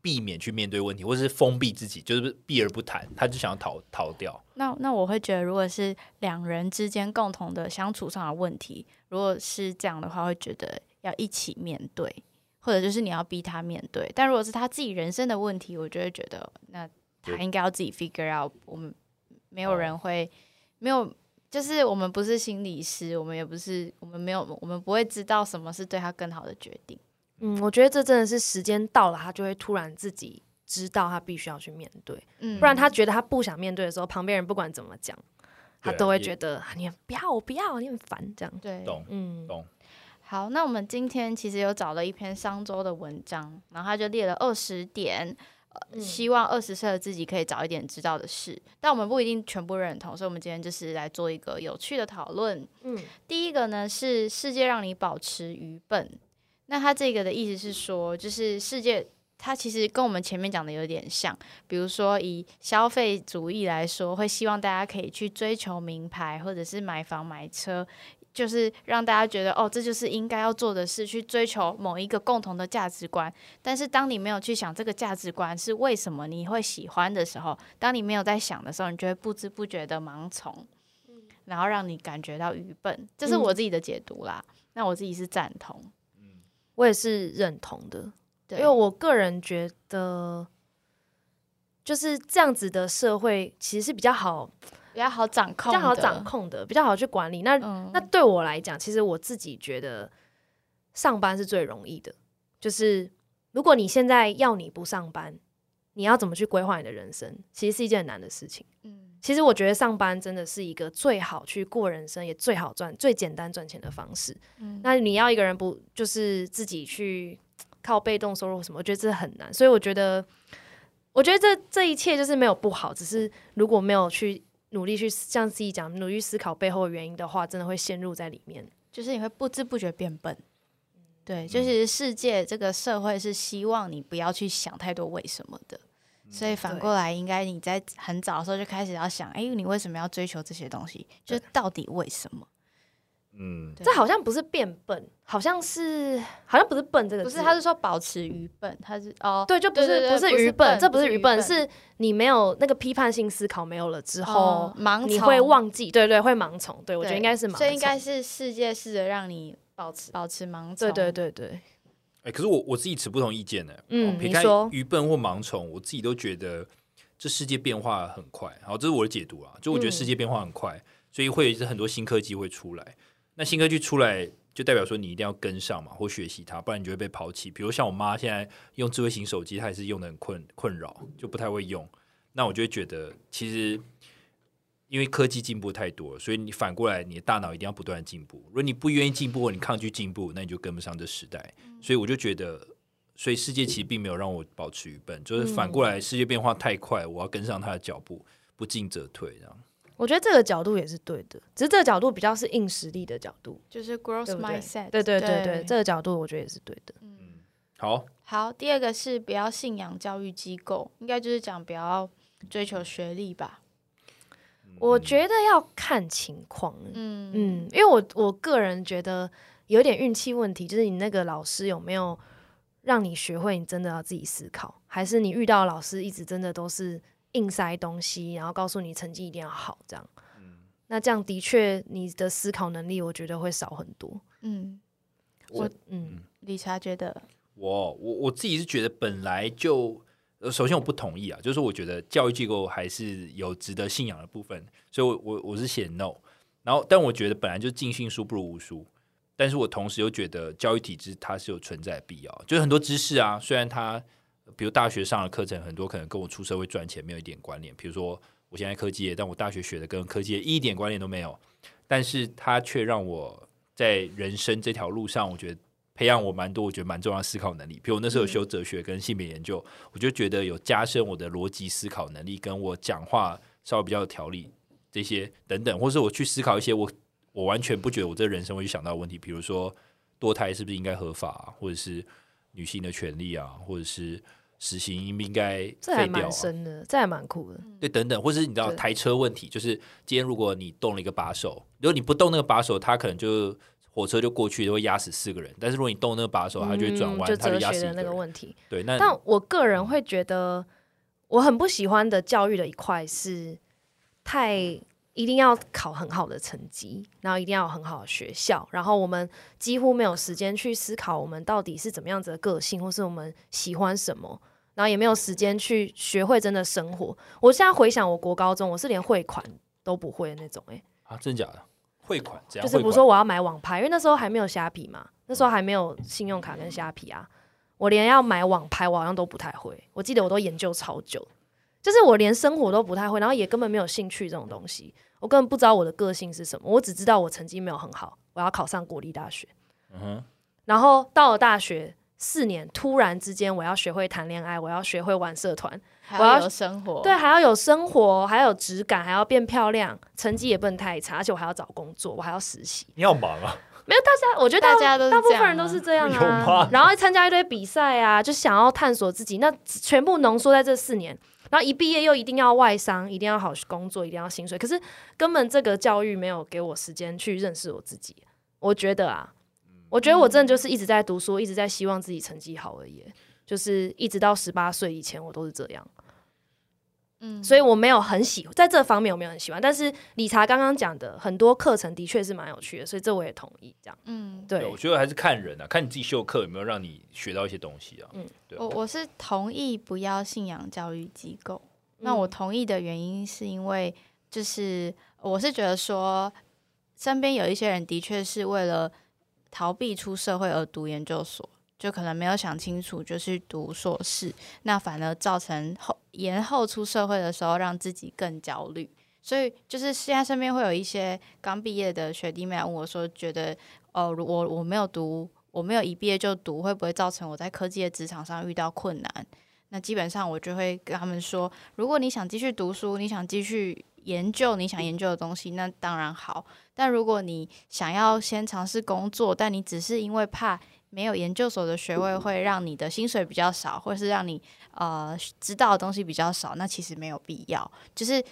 避免去面对问题，或者是封闭自己，就是避而不谈，他就想要逃逃掉。那那我会觉得，如果是两人之间共同的相处上的问题，如果是这样的话，会觉得要一起面对，或者就是你要逼他面对。但如果是他自己人生的问题，我就会觉得那他应该要自己 figure out。我们没有人会没有，就是我们不是心理师，我们也不是，我们没有，我们不会知道什么是对他更好的决定。嗯，我觉得这真的是时间到了，他就会突然自己知道他必须要去面对，嗯不然他觉得他不想面对的时候，旁边人不管怎么讲，他都会觉得啊你很不要，我不要，你很烦这样。对懂嗯，懂。好，那我们今天其实有找了一篇商周的文章，然后他就列了二十点，希望二十岁的自己可以早一点知道的事，但我们不一定全部认同，所以我们今天就是来做一个有趣的讨论。嗯，第一个呢是世界让你保持愚笨，那他这个的意思是说，就是世界。它其实跟我们前面讲的有点像，比如说以消费主义来说，会希望大家可以去追求名牌，或者是买房买车，就是让大家觉得哦，这就是应该要做的事，去追求某一个共同的价值观。但是当你没有去想这个价值观是为什么你会喜欢的时候，当你没有在想的时候，你就会不知不觉的盲从，然后让你感觉到愚笨。这是我自己的解读啦。那我自己是赞同，我也是认同的，对，因为我个人觉得。就是这样子的社会，其实是比较好、比较好掌控，比较好掌。控的，比较好去管理。那嗯，那对我来讲，其实我自己觉得上班是最容易的。就是如果你现在要你不上班，你要怎么去规划你的人生，其实是一件很难的事情。嗯其实我觉得上班真的是一个最好去过人生，也最好赚、最简单赚钱的方式。嗯那你要一个人不就是自己去靠被动收入什么，我觉得这很难。所以我觉得，我觉得这这一切就是没有不好，只是如果没有去努力去像自己讲，努力思考背后的原因的话，真的会陷入在里面。就是你会不知不觉变笨。对，就是世界这个社会是希望你不要去想太多为什么的，所以反过来，应该你在很早的时候就开始要想，哎、你为什么要追求这些东西？就到底为什么？嗯，这好像不是变笨，好像是好像不是笨这个，不是，他是说保持愚笨，他是哦，对，就不是不是愚笨，笨这不是愚笨，是你没有那个批判性思考没有了之后，哦盲你会忘记，对对，会盲从，对我觉得应该是盲从，所以应该是世界试着让你保持保持盲从。对对对对，哎、可是我我自己持不同意见呢。嗯哦撇开你说愚笨或盲从，我自己都觉得这世界变化很快。好，这是我的解读啊。就我觉得嗯世界变化很快，所以会有一些很多新科技会出来。那新科技出来，就代表说你一定要跟上嘛，或学习它，不然你就会被抛弃。比如像我妈现在用智慧型手机，她也是用的很困困扰，就不太会用。那我就会觉得，其实因为科技进步太多了，所以你反过来，你的大脑一定要不断的进步。如果你不愿意进步，或你抗拒进步，那你就跟不上这时代。所以我就觉得，所以世界其实并没有让我保持愚笨，就是反过来，世界变化太快，我要跟上它的脚步，不进则退，这样。我觉得这个角度也是对的，只是这个角度比较是硬实力的角度，就是 growth 对不对 mindset。对对对对，对这个角度我觉得也是对的。嗯好，好，第二个是不要信仰教育机构，应该就是讲不要追求学历吧。我觉得要看情况，嗯嗯，因为我我个人觉得有点运气问题，就是你那个老师有没有让你学会，你真的要自己思考，还是你遇到老师一直真的都是硬塞东西，然后告诉你成绩一定要好这样？嗯那这样的确你的思考能力，我觉得会少很多。嗯，我嗯理查觉得，我我我自己是觉得本来就，呃，首先我不同意啊，就是说我觉得教育机构还是有值得信仰的部分，所以我我我是写 no。然后，但我觉得本来就尽信书不如无书，但是我同时又觉得教育体制它是有存在的必要，就是很多知识啊，虽然它比如大学上的课程很多可能跟我出社会赚钱没有一点关联，比如说我现在科技业，但我大学学的跟科技业一点关联都没有，但是它却让我在人生这条路上，我觉得培养我蛮多，我觉得蛮重要的思考能力。比如我那时候有修哲学跟性别研究，我就觉得有加深我的逻辑思考能力，跟我讲话稍微比较有条理这些等等，或是我去思考一些我我完全不觉得我这人生会去想到的问题，比如说堕胎是不是应该合法、啊，或者是女性的权利啊，或者是实行应不应该这还废掉、蛮啊？深的，这还蛮酷的。对，等等，或是你知道对台车问题，就是今天如果你动了一个把手，如果你不动那个把手，它可能就火车就过去，就会压死四个人。但是如果你动那个把手，它就会转弯，嗯就它就哲学的那压死一个人。个问题。对，那但我个人会觉得，我很不喜欢的教育的一块是太一定要考很好的成绩，然后一定要有很好的学校，然后我们几乎没有时间去思考我们到底是怎么样子的个性，或是我们喜欢什么。然后也没有时间去学会真的生活。我现在回想我国高中，我是连汇款都不会的那种、欸，啊，真假的汇款这样？就是比如说我要买网拍，因为那时候还没有虾皮嘛，那时候还没有信用卡跟虾皮啊，我连要买网拍我好像都不太会。我记得我都研究超久，就是我连生活都不太会，然后也根本没有兴趣这种东西，我根本不知道我的个性是什么，我只知道我成绩没有很好，我要考上国立大学，嗯哼，然后到了大学四年，突然之间我要学会谈恋爱，我要学会玩社团，我要还要有生活，对，还要有生活，还要有质感，还要变漂亮，成绩也不能太差，而且我还要找工作，我还要实习。你好忙啊！没有大家我觉得大大家都是大部分人都是这样啊，然后参加一堆比赛啊，就想要探索自己，那全部浓缩在这四年，然后一毕业又一定要外商，一定要好工作，一定要薪水，可是根本这个教育没有给我时间去认识我自己。我觉得啊，我觉得我真的就是一直在读书，一直在希望自己成绩好而已，就是一直到十八岁以前，我都是这样。嗯，所以我没有很喜在这方面我没有很喜欢，但是理查刚刚讲的很多课程的确是蛮有趣的，所以这我也同意。这样嗯，对我觉得还是看人啊，看你自己修课有没有让你学到一些东西啊。嗯对啊我我是同意不要信仰教育机构。那我嗯同意的原因是因为，就是我是觉得说，身边有一些人的确是为了逃避出社会而读研究所，就可能没有想清楚就去读硕士，那反而造成后延后出社会的时候让自己更焦虑。所以就是现在身边会有一些刚毕业的学弟妹问我说，觉得哦，我我没有读，我没有一毕业就读，会不会造成我在科技的职场上遇到困难？那基本上我就会跟他们说，如果你想继续读书，你想继续研究你想研究的东西，那当然好。但如果你想要先尝试工作，但你只是因为怕没有研究所的学位会让你的薪水比较少，或是让你呃知道的东西比较少，那其实没有必要。就是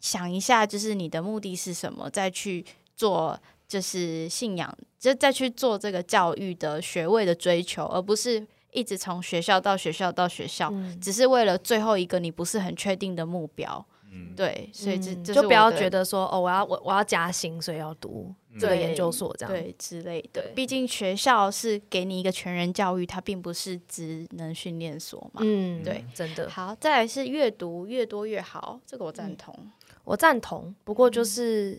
想一下，就是你的目的是什么，再去做。就是信仰，就再去做这个教育的学位的追求，而不是一直从学校到学校到学校，嗯只是为了最后一个你不是很确定的目标。嗯，对，所以这、嗯就不要觉得说哦，我要我我要加薪，所以要读这个研究所这样。对之类的。毕竟学校是给你一个全人教育，它并不是职能训练所嘛。嗯，对，真的，好，再来是阅读越多越好，这个我赞同。我赞同。不过就是，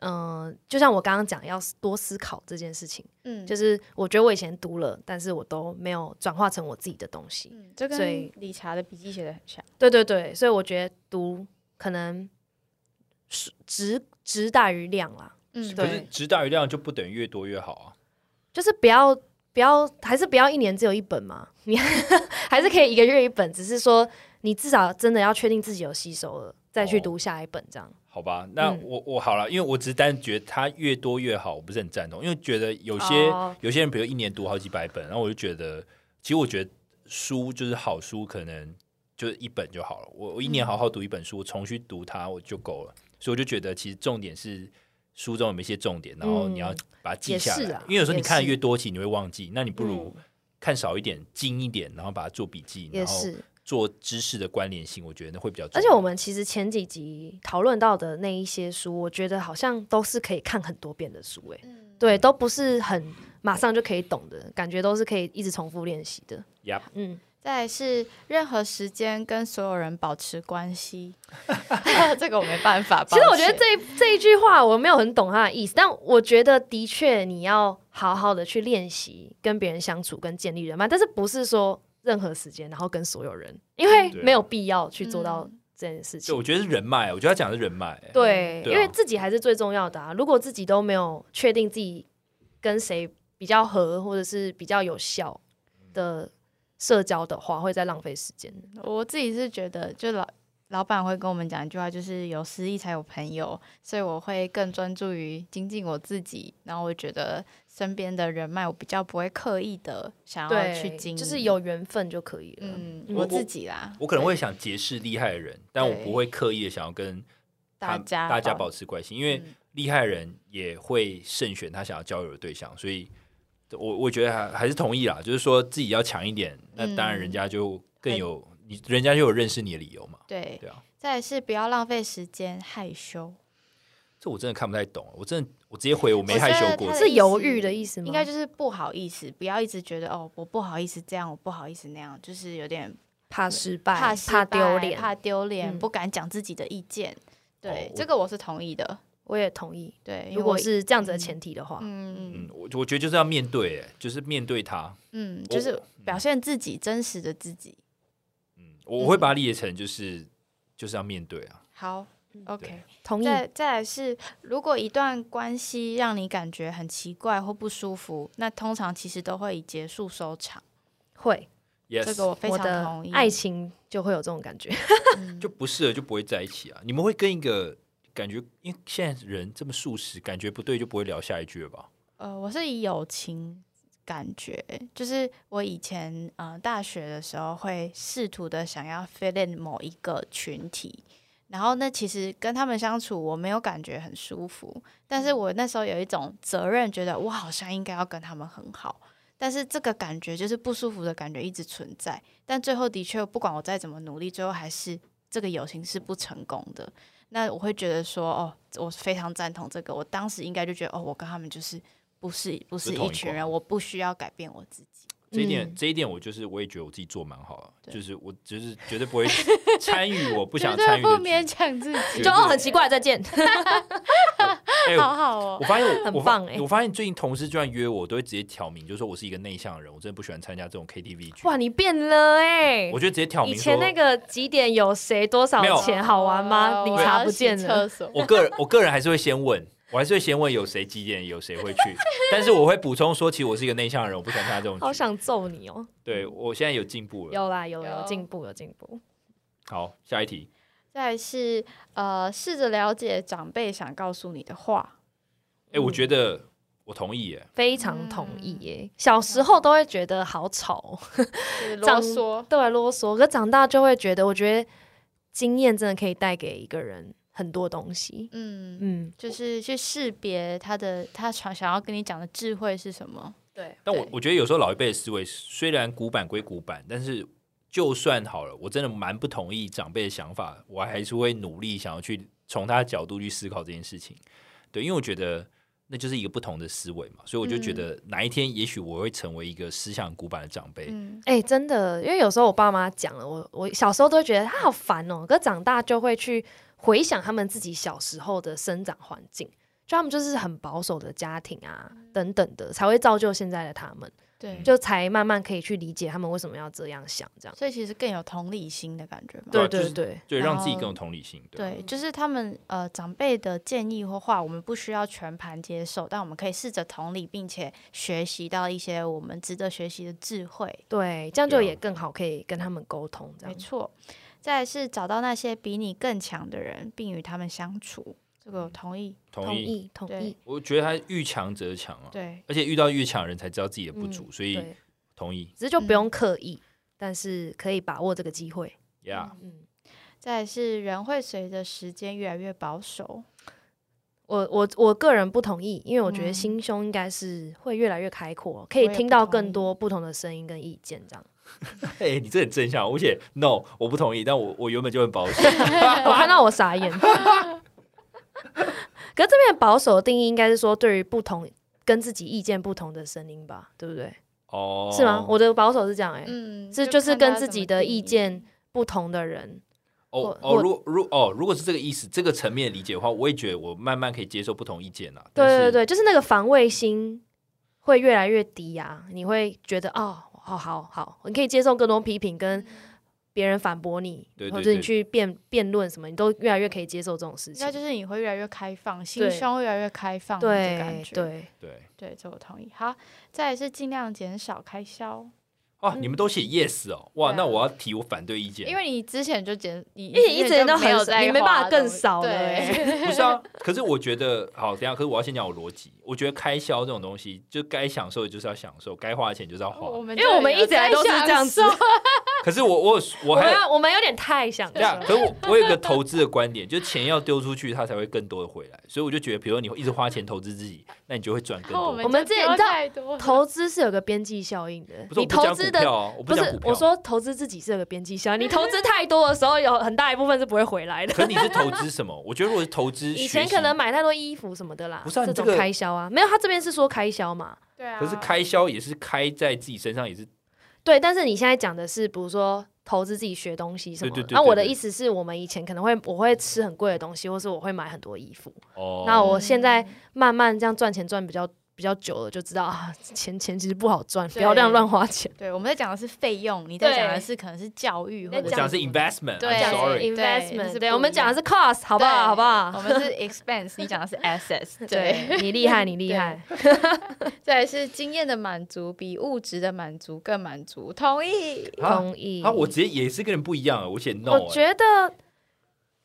嗯、就像我刚刚讲，要多思考这件事情。嗯，就是是我觉得我以前读了，但是我都没有转化成我自己的东西。嗯，这跟理查的笔记写的很像。对对对，所以我觉得读可能是值值大于量啦。嗯，可是值大于量就不等于越多越好啊。就是不要不要，还是不要一年只有一本嘛，你 还是可以一个月一本，只是说你至少真的要确定自己有吸收了，再去哦读下一本这样。好吧，那嗯我、我好了，因为我只是单觉得它越多越好，我不是很赞同，因为觉得有些、哦有些人，比如一年读好几百本，然后我就觉得，其实我觉得书就是好书，可能就是一本就好了。我我一年好好读一本书，我重新读它我就够了。所以我就觉得，其实重点是书中有没有一些重点，然后你要把它记下来。因为有时候你看的越多，其实你会忘记，那你不如嗯看少一点，精一点，然后把它做笔记，然后也是，做知识的关联性，我觉得那会比较重要。而且我们其实前几集讨论到的那一些书，我觉得好像都是可以看很多遍的书、欸，嗯对，都不是很马上就可以懂的，感觉都是可以一直重复练习的。Yup 嗯，再是任何时间跟所有人保持关系，这个我没办法。其实我觉得这一这一句话我没有很懂他的意思，但我觉得的确你要好好的去练习跟别人相处跟建立人脉，但是不是说任何时间然后跟所有人，因为没有必要去做到嗯这件事对，情我。觉得是人脉，我觉得他讲的是人脉、欸对，对啊因为自己还是最重要的啊。如果自己都没有确定自己跟谁比较合，或者是比较有效的社交的话，会在浪费时间。我自己是觉得，就老老板会跟我们讲一句话，就是有实力才有朋友，所以我会更专注于精进我自己。然后我觉得身边的人脉，我比较不会刻意的想要去经营，就是有缘分就可以了。嗯，嗯我自己啦，我可能会想结识厉害的人，但我不会刻意的想要跟大家大家保保持关系，因为嗯厉害的人也会慎选他想要交友的对象，所以我我觉得还还是同意啦，就是说自己要强一点，那当然人家就更有你，人家就有认识你的理由嘛。对，对啊，再是不要浪费时间害羞，这我真的看不太懂，我真的我直接回我没害羞过是犹豫的意思吗？应该就是不好意思，不要一直觉得哦，我不好意思这样，我不好意思那样，就是有点怕失败，怕失败丢脸，怕丢脸，嗯不敢讲自己的意见。对，哦这个我是同意的。我也同意。对，如果是这样子的前提的话，嗯嗯嗯，我我觉得就是要面对，哎，就是面对他，嗯，就是表现自己真实的自己。嗯，我我会把它理解成就是就是要面对啊，好嗯，OK。同意。再再来是，如果一段关系让你感觉很奇怪或不舒服，那通常其实都会以结束收场。会，，yes，这个我非常同意。爱情就会有这种感觉。嗯就不适合就不会在一起啊。你们会跟一个感觉，因为现在人这么素食，感觉不对就不会聊下一句了吧？呃，我是以友情感觉，就是我以前呃大学的时候会试图的想要 fit in 某一个群体，然后那其实跟他们相处我没有感觉很舒服，但是我那时候有一种责任，觉得我好像应该要跟他们很好。但是这个感觉就是不舒服的感觉一直存在，但最后的确不管我再怎么努力，最后还是这个友情是不成功的。那我会觉得说，哦，我非常赞同这个。我当时应该就觉得，哦，我跟他们就是不是不是一群人，我不需要改变我自己。这一点，嗯这一点，我就是我也觉得我自己做蛮好了，就是我就是绝对不会 参与我不想 参与的不勉局。强自己，就哦，很奇怪，再见。哎好好哦我。发现很棒哎我发现最近同事居然约我，都会直接挑明，就是说我是一个内向的人，我真的不喜欢参加这种 KTV 局。哇，你变了哎、我觉得直接挑明以前，那个几点有谁多少钱好玩吗？哦你查不见厕所。我个人我个人还是会先问，我还是会先问有谁几点有谁会去，但是我会补充说，其实我是一个内向的人，我不喜欢参加这种。好想揍你哦！对我现在有进步了。有啦，有有有进步，有进步。好，下一题。再来是呃，试着了解长辈想告诉你的话。哎、我觉得我同意耶。非常同意耶。小时候都会觉得好吵哦，就是 啰长嗦，对，啰嗦。可长大就会觉得，我觉得经验真的可以带给一个人很多东西。嗯，嗯，就是去识别他的他想想要跟你讲的智慧是什么。对，对但我我觉得有时候老一辈的思维虽然古板归古板，但是就算好了，我真的蛮不同意长辈的想法，我还是会努力想要去从他的角度去思考这件事情。对，因为我觉得那就是一个不同的思维嘛，所以我就觉得哪一天也许我会成为一个思想古板的长辈。嗯，哎、真的，因为有时候我爸妈讲了，我我小时候都会觉得他好烦哦，可是长大就会去回想他们自己小时候的生长环境，就他们就是很保守的家庭啊，等等的，才会造就现在的他们，对，就才慢慢可以去理解他们为什么要这样想，这样。所以其实更有同理心的感觉嘛。对对对对，让自己更有同理心。对就是他们呃长辈的建议或话，我们不需要全盘接受，但我们可以试着同理，并且学习到一些我们值得学习的智慧。对，这样就也更好可以跟他们沟通，这样。没错，再来是找到那些比你更强的人，并与他们相处。这个同意。同意。同意，我觉得他遇强则强啊，对，而且遇到越强的人才知道自己的不足，所以，同意。只是就不用刻意，但是可以把握这个机会。呀、嗯，再来是人会随着时间越来越保守。我我我个人不同意，因为我觉得嗯心胸应该是会越来越开阔，可以听到更多不同的声音跟意见，这样。哎、你这很正向，而且 no，我不同意，但我我原本就很保守。我看到我傻眼。可是这边的保守的定义应该是说，对于不同跟自己意见不同的声音吧，对不对？哦，是吗？我的保守是这样、欸，哎、嗯，这就是跟自己的意见不同的人，哦哦，如如哦，如果是这个意思，这个层面理解的话，我也觉得我慢慢可以接受不同意见啦。对对对，就是那个防卫心会越来越低啊，你会觉得哦，好好好，你可以接受更多批评跟别人反驳你，对对或者你去辩辩论什么，你都越来越可以接受这种事情那。就是你会越来越开放，心胸越来越开放的感觉。对对，对对，这我同意。好，再来是尽量减少开销，哇，你们都写 yes 哦，哇，那我要提我反对意见，因为你之前就减，你因为你一直都没有在很你没办法更少了对，不是啊，可是我觉得好，等下，可是我要先讲我逻辑，我我觉得开销这种东西，就该享受的就是要享受，该花的钱就是要花。我们因为我们一直以来都是这样子，可是我我我还我们有点太享受对啊，可是我我有一个投资的观点，就是钱要丢出去，它才会更多的回来。所以我就觉得，比如你一直花钱投资自己，那你就会赚更多。我我们之前你知道投资是有个边际效应的，你投资不。是我，说投资自己是有个边际效应，你投资太多的时候，有很大一部分是不会回来的。可你是投资什么？我觉得如果是投资 以前可能买太多衣服什么的啦，这种不是啊这种开销啊，没有，他这边是说开销嘛，对啊，可是开销也是开在自己身上，也是对，但是你现在讲的是，比如说投资自己学东西什么的。对对对那我的意思是我们以前可能会我会吃很贵的东西，或是我会买很多衣服。哦。那我现在慢慢这样赚钱赚比较比较久了，就知道啊，钱钱其实不好赚，不要这样乱花钱。对，我们在讲的是费用，你在讲的是可能是教育或在者讲的是 investment，对 investment，对，我们讲的是 cost，好不好？好不好？我们是 expense，你讲的是 assets，对对。你厉害，你厉害。再是经验的满足比物质的满足更满足，同意。啊同意。啊，我直接也是跟人不一样啊，我写 no，我欸觉得，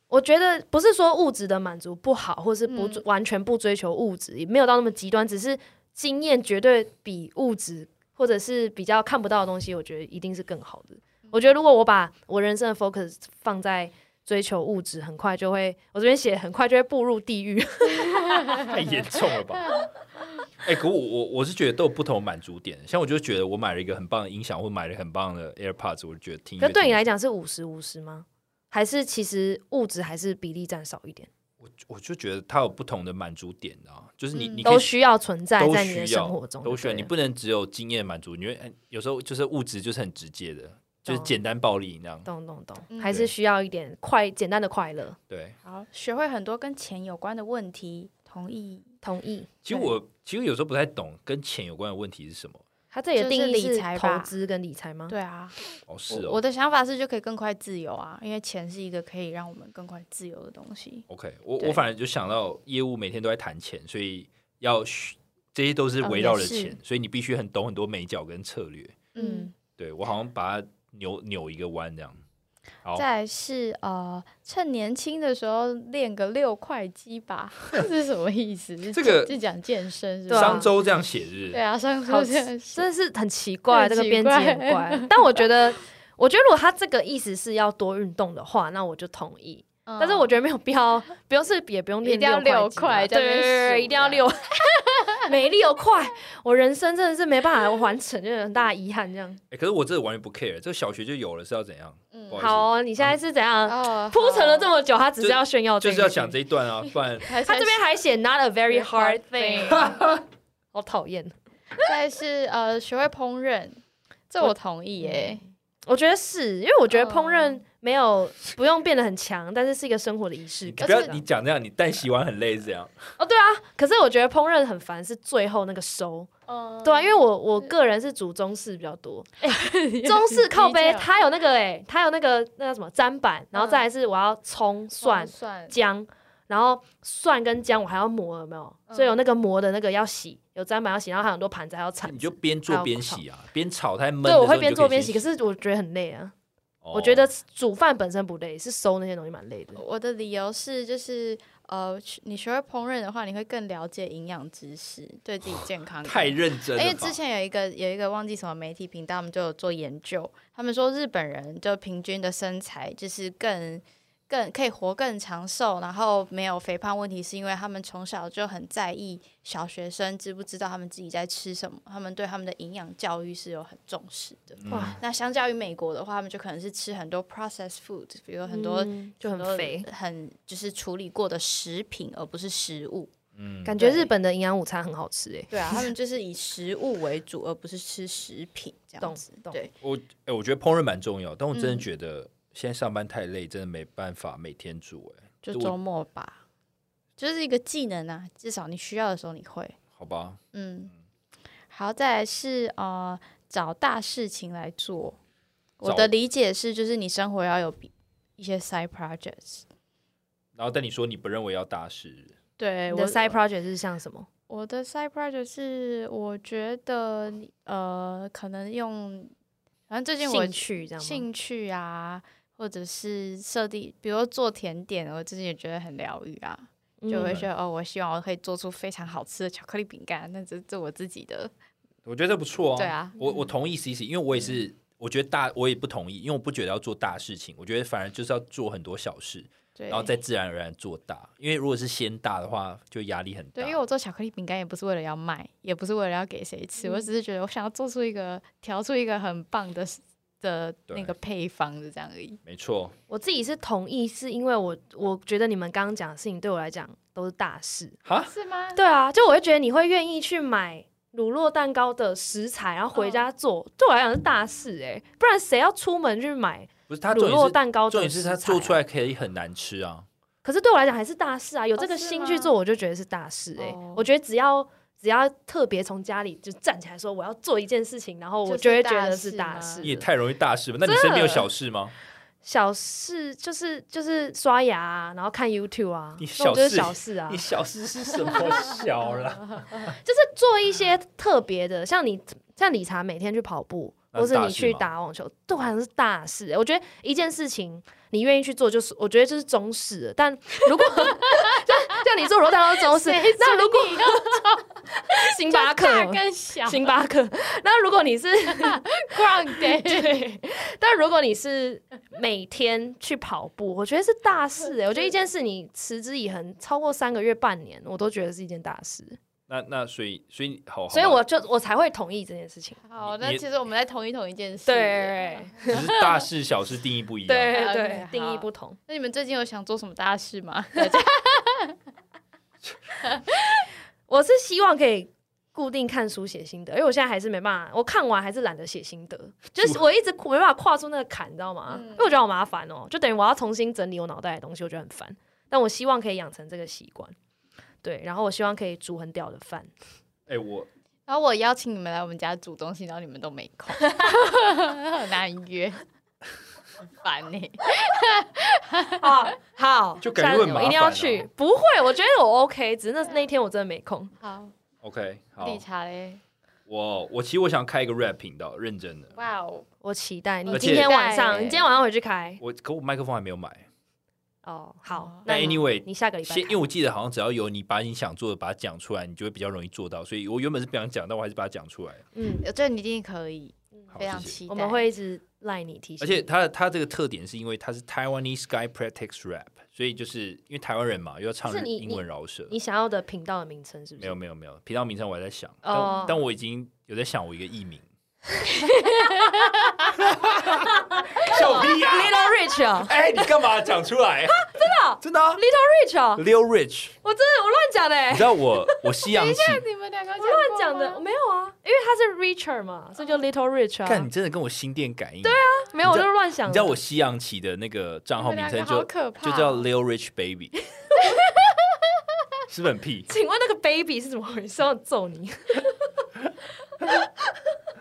我觉得不是说物质的满足不好，或是不、嗯完全不追求物质，也没有到那么极端，只是经验绝对比物质或者是比较看不到的东西，我觉得一定是更好的。我觉得如果我把我人生的 focus 放在追求物质，很快就会，我这边写很快就会步入地狱。太严重了吧？哎、可我我我是觉得都有不同满足点，像我就觉得我买了一个很棒的音响，或买了很棒的 AirPods，我就觉得听可对你来讲是五十五十吗？还是其实物质还是比例占少一点？我我就觉得它有不同的满足点、啊，就是你、嗯你都需要存在在你的生活中都需要，你不能只有经验满足，你会哎有时候就是物质就是很直接的，就是懂简单暴力那样。懂懂懂，嗯还是需要一点快简单的快乐。对，好，学会很多跟钱有关的问题，同意。同意。其实我其实有时候不太懂跟钱有关的问题是什么。他这里的定义是理财投资跟理财吗？对啊，哦，是哦我的想法是就可以更快自由啊，因为钱是一个可以让我们更快自由的东西。，OK，我我反正就想到业务每天都在谈钱，所以要这些都是哦围绕着钱，所以你必须很懂很多美角跟策略。嗯，对我好像把它扭扭一个弯这样。好，再来是呃，趁年轻的时候练个六块肌吧，这 是什么意思？是这个就讲健身是对啊吧？商周这样写日对，啊，上好周这样写真的是很奇怪，这个编辑很怪怪。但我觉得，我觉得如果他这个意思是要多运动的话，那我就同意。但是我觉得没有必要，不用是也不用练嗯一定要六六块对对对，一定要六，没六块，我人生真的是没办法完成，就有很大的遗憾。这样哎，可是我这个完全不 care，这个小学就有了，是要怎样？好好哦，你现在是怎样哦铺陈了这么，久？他只是要炫耀就是要讲这一段啊，不然 他他这边还写 not a very hard thing，好讨厌。再是呃，学会烹饪，这我同意耶。我觉得是因为我觉得烹饪哦。没有不用变得很强，但是是一个生活的仪式感。不要你讲这样，你但洗碗很累是这样。哦，对啊，可是我觉得烹饪很烦，是最后那个收，嗯对啊，因为我我个人是煮中式比较多，中式靠背它有那个哎、它有那个那叫什么砧板，然后再来是我要葱蒜蒜。姜，然后蒜跟姜我还要磨，有没有？所以有那个磨的那个要洗，有砧板要洗，然后还有很多盘子还要铲。你就边做边洗啊，边炒太闷的对，我会边做边洗，可是我觉得很累啊。哦我觉得煮饭本身不累，是收那些东西蛮累的。我的理由是，就是呃，你学会烹饪的话，你会更了解营养知识，对自己健康太认真了。因为之前有一个有一个忘记什么媒体频道，他们就有做研究，他们说日本人就平均的身材就是更更可以活更长寿，然后没有肥胖问题，是因为他们从小就很在意小学生知不知道他们自己在吃什么，他们对他们的营养教育是有很重视的。嗯哇，那相较于美国的话，他们就可能是吃很多 processed food，比如很多、嗯就很多肥，很就是处理过的食品，而不是食物。嗯感觉日本的营养午餐很好吃诶。对啊，他们就是以食物为主，而不是吃食品这样子。对，我哎，我觉得烹饪蛮重要，但我真的嗯觉得现在上班太累，真的没办法每天煮。哎，就周末吧，就是一个技能啊，至少你需要的时候你会。好吧，嗯，好，再来是呃找大事情来做。我的理解是，就是你生活要有比一些 side projects。然后但你说你不认为要大事，对，我的 side project 是像什么？我的 side project 是，我觉得你呃，可能用，反正最近我兴趣这样？兴趣啊，或者是设定，比如说做甜点，我自己也觉得很疗愈啊。就会嗯觉得哦，我希望我可以做出非常好吃的巧克力饼干，那这这我自己的，我觉得这不错哦。对啊我我同意 C C，因为我也是，我觉得大我也不同意，因为我不觉得要做大事情，我觉得反而就是要做很多小事，对，然后再自然而然做大。因为如果是先大的话，就压力很大。对，因为我做巧克力饼干也不是为了要卖，也不是为了要给谁吃，我只是觉得我想要做出一个调出一个很棒的的那个配方是这样而已。没错，我自己是同意，是因为我我觉得你们刚刚讲的事情对我来讲都是大事。哈，是吗？对啊，就我会觉得你会愿意去买乳酪蛋糕的食材，然后回家做，对我来讲是大事哎、不然谁要出门去买不是他乳酪蛋糕重的食材、点是他做出来，可以很难吃啊。可是对我来讲还是大事啊，有这个心去做，我就觉得是大事哎、哦。我觉得只要只要特别从家里就站起来说我要做一件事情，然后我就会觉得是大事。你也太容易大事吧？那你身边有小事吗？小事就是就是刷牙、啊，然后看 YouTube 啊，就是小事小事啊，你小事是什么小啦？就是做一些特别的，像你像理查每天去跑步，或是你去打网球，都好像是大事欸、我觉得一件事情你愿意去做，就是我觉得这是中事。但如果像 像你做罗蛋糕是中式，那如果 星巴克跟小星巴克，那如果你是 ground day，但如果你是每天去跑步，我觉得是大事哎、我觉得一件事你持之以恒超过三个月、半年，我都觉得是一件大事。那那所以所以好，所以我就我才会同意这件事情。好，那其实我们在同意同一件事。对只是大事小事定义不一样。对对，定义不同。那你们最近有想做什么大事吗？我是希望可以固定看书写心得，因为我现在还是没办法，我看完还是懒得写心得，就是我一直没办法跨出那个坎，你知道吗？嗯因为我觉得好麻烦哦，就等于我要重新整理我脑袋的东西，我觉得很烦。但我希望可以养成这个习惯，对，然后我希望可以煮很屌的饭。哎，我然后我邀请你们来我们家煮东西，然后你们都没空，很难约，很烦你。好 好，就感觉会很下次我一定要去哦。不会，我觉得我 OK，只是那那一天我真的没空。好，OK 好理，查嘞，我我其实我想开一个 rap 频道，认真的。哇哦，我期待你今天晚上，你今天晚上回去开我可我麦克风还没有买。哦。好哦，但你 anyway，你下个礼拜因为我记得好像只要有你把你想做的把它讲出来，你就会比较容易做到。所以我原本是不想讲，但我还是把它讲出来。嗯，我觉得你一定可以，好，非常。期待。我们会一直赖你提醒。而且它它这个特点是因为它是 Taiwanese Sky Practice Rap，所以就是因为台湾人嘛，又要唱英文饶舌。你想要的频道的名称是不是？没有没有没有，频道名称我还在想，哦但但我已经有在想我一个艺名。笑屁呀！Little Rich 啊哎，你干嘛讲出来？真的真的啊，Little Rich 啊，，Little Rich，我真的我乱讲的欸，你知道我我西洋棋，你们两个我乱讲的，我没有啊，因为他是 Richer 嘛，所以叫 Little Rich 啊。看你真的跟我心电感应。对啊，没有，我就乱想的。你知道我西洋棋的那个账号名称好就可怕哦，就叫 Little Rich Baby，是不是很屁？请问那个 baby 是怎么回事？要揍你？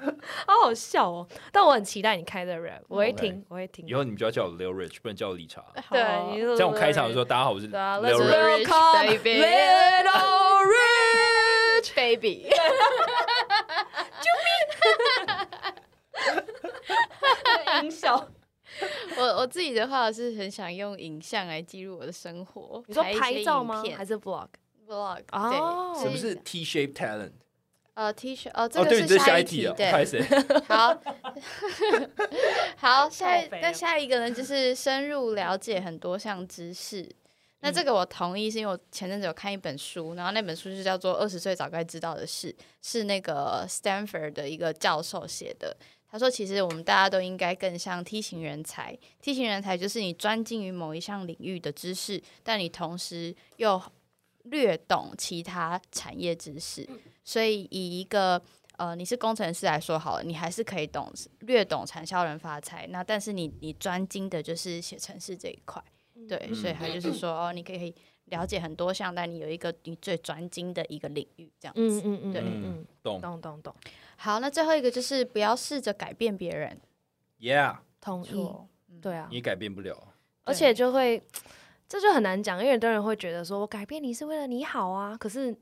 好好笑哦！但我很期待你开的 rap，我会听，我会听以。后你们就要叫我 Lil Rich，不能叫我理查。对，你就这样我开场的时候，大家好，我是对啊 Lil，Let's Rich。baby Little Rich。baby，音效，我我自己的话是很想用影像来记录我的生活。你说拍照吗？还是 vlog？vlog？哦对，什么是 T shape talent？呃 T 恤？哦，这个是下一一题啊，对，拍谁？好，好，下一那下一个呢，就是深入了解很多项知识。那这个我同意，是因为我前阵子有看一本书，然后那本书就叫做《二十岁早该知道的事》，是那个 Stanford 的一个教授写的。他说，其实我们大家都应该更像梯形人才。梯形人才就是你专精于某一项领域的知识，但你同时又略懂其他产业知识。所以以一个呃，你是工程师来说好了，你还是可以懂略懂产销人发财。那但是你你专精的就是写程式这一块，对，嗯所以他就是说哦，你可以了解很多项，但你有一个你最专精的一个领域这样子。嗯嗯嗯，对懂懂懂懂，好，那最后一个就是不要试着改变别人。？Yeah，同意。对啊，你改变不了。而且就会，这就很难讲，因为很多人会觉得说，我改变你是为了你好啊，可是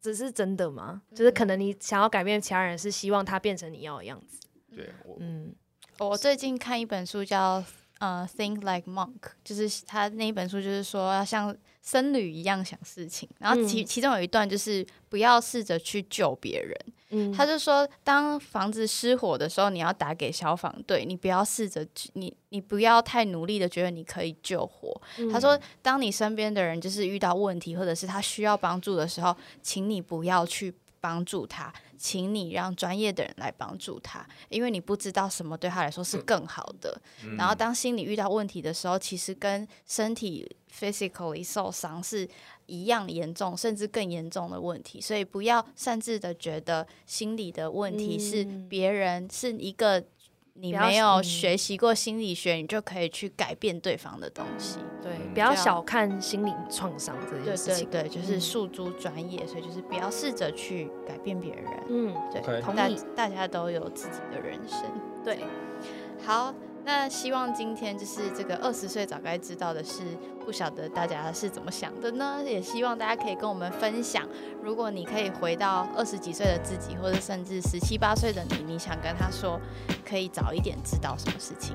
只是真的吗？就是可能你想要改变其他人，是希望他变成你要的样子。对我，嗯，我最近看一本书叫呃，Think Like Monk，就是他那一本书，就是说要像僧侣一样想事情。然后其其中有一段就是不要试着去救别人。嗯，他就说，当房子失火的时候，你要打给消防队，你不要试着你你不要太努力的觉得你可以救火。他说，当你身边的人就是遇到问题或者是他需要帮助的时候，请你不要去。帮助他，请你让专业的人来帮助他，因为你不知道什么对他来说是更好的。然后，当心理遇到问题的时候，其实跟身体 physically 受伤是一样严重，甚至更严重的问题。所以，不要擅自的觉得心理的问题是别人是一个。你没有学习过心理学，你就可以去改变对方的东西。对，不要小看心理创伤这件事情。对对对，就是诉诸专业，所以就是不要试着去改变别人。嗯，对，同意。大家都有自己的人生。对，好。那希望今天就是这个二十岁早该知道的事，不晓得大家是怎么想的呢？也希望大家可以跟我们分享。如果你可以回到二十几岁的自己，或者甚至十七八岁的你，你想跟他说，可以早一点知道什么事情。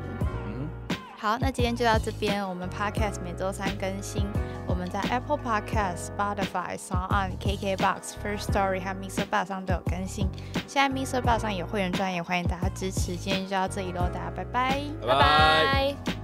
好，那今天就到这边。我们 Podcast 每周三更新，我们在 Apple Podcast、Spotify、s o n KKBox、First Story 和 Mr. Bar 上都有更新。现在 Mr. Bar 上有会员专业，欢迎大家支持。今天就到这里喽，大家拜拜，拜拜。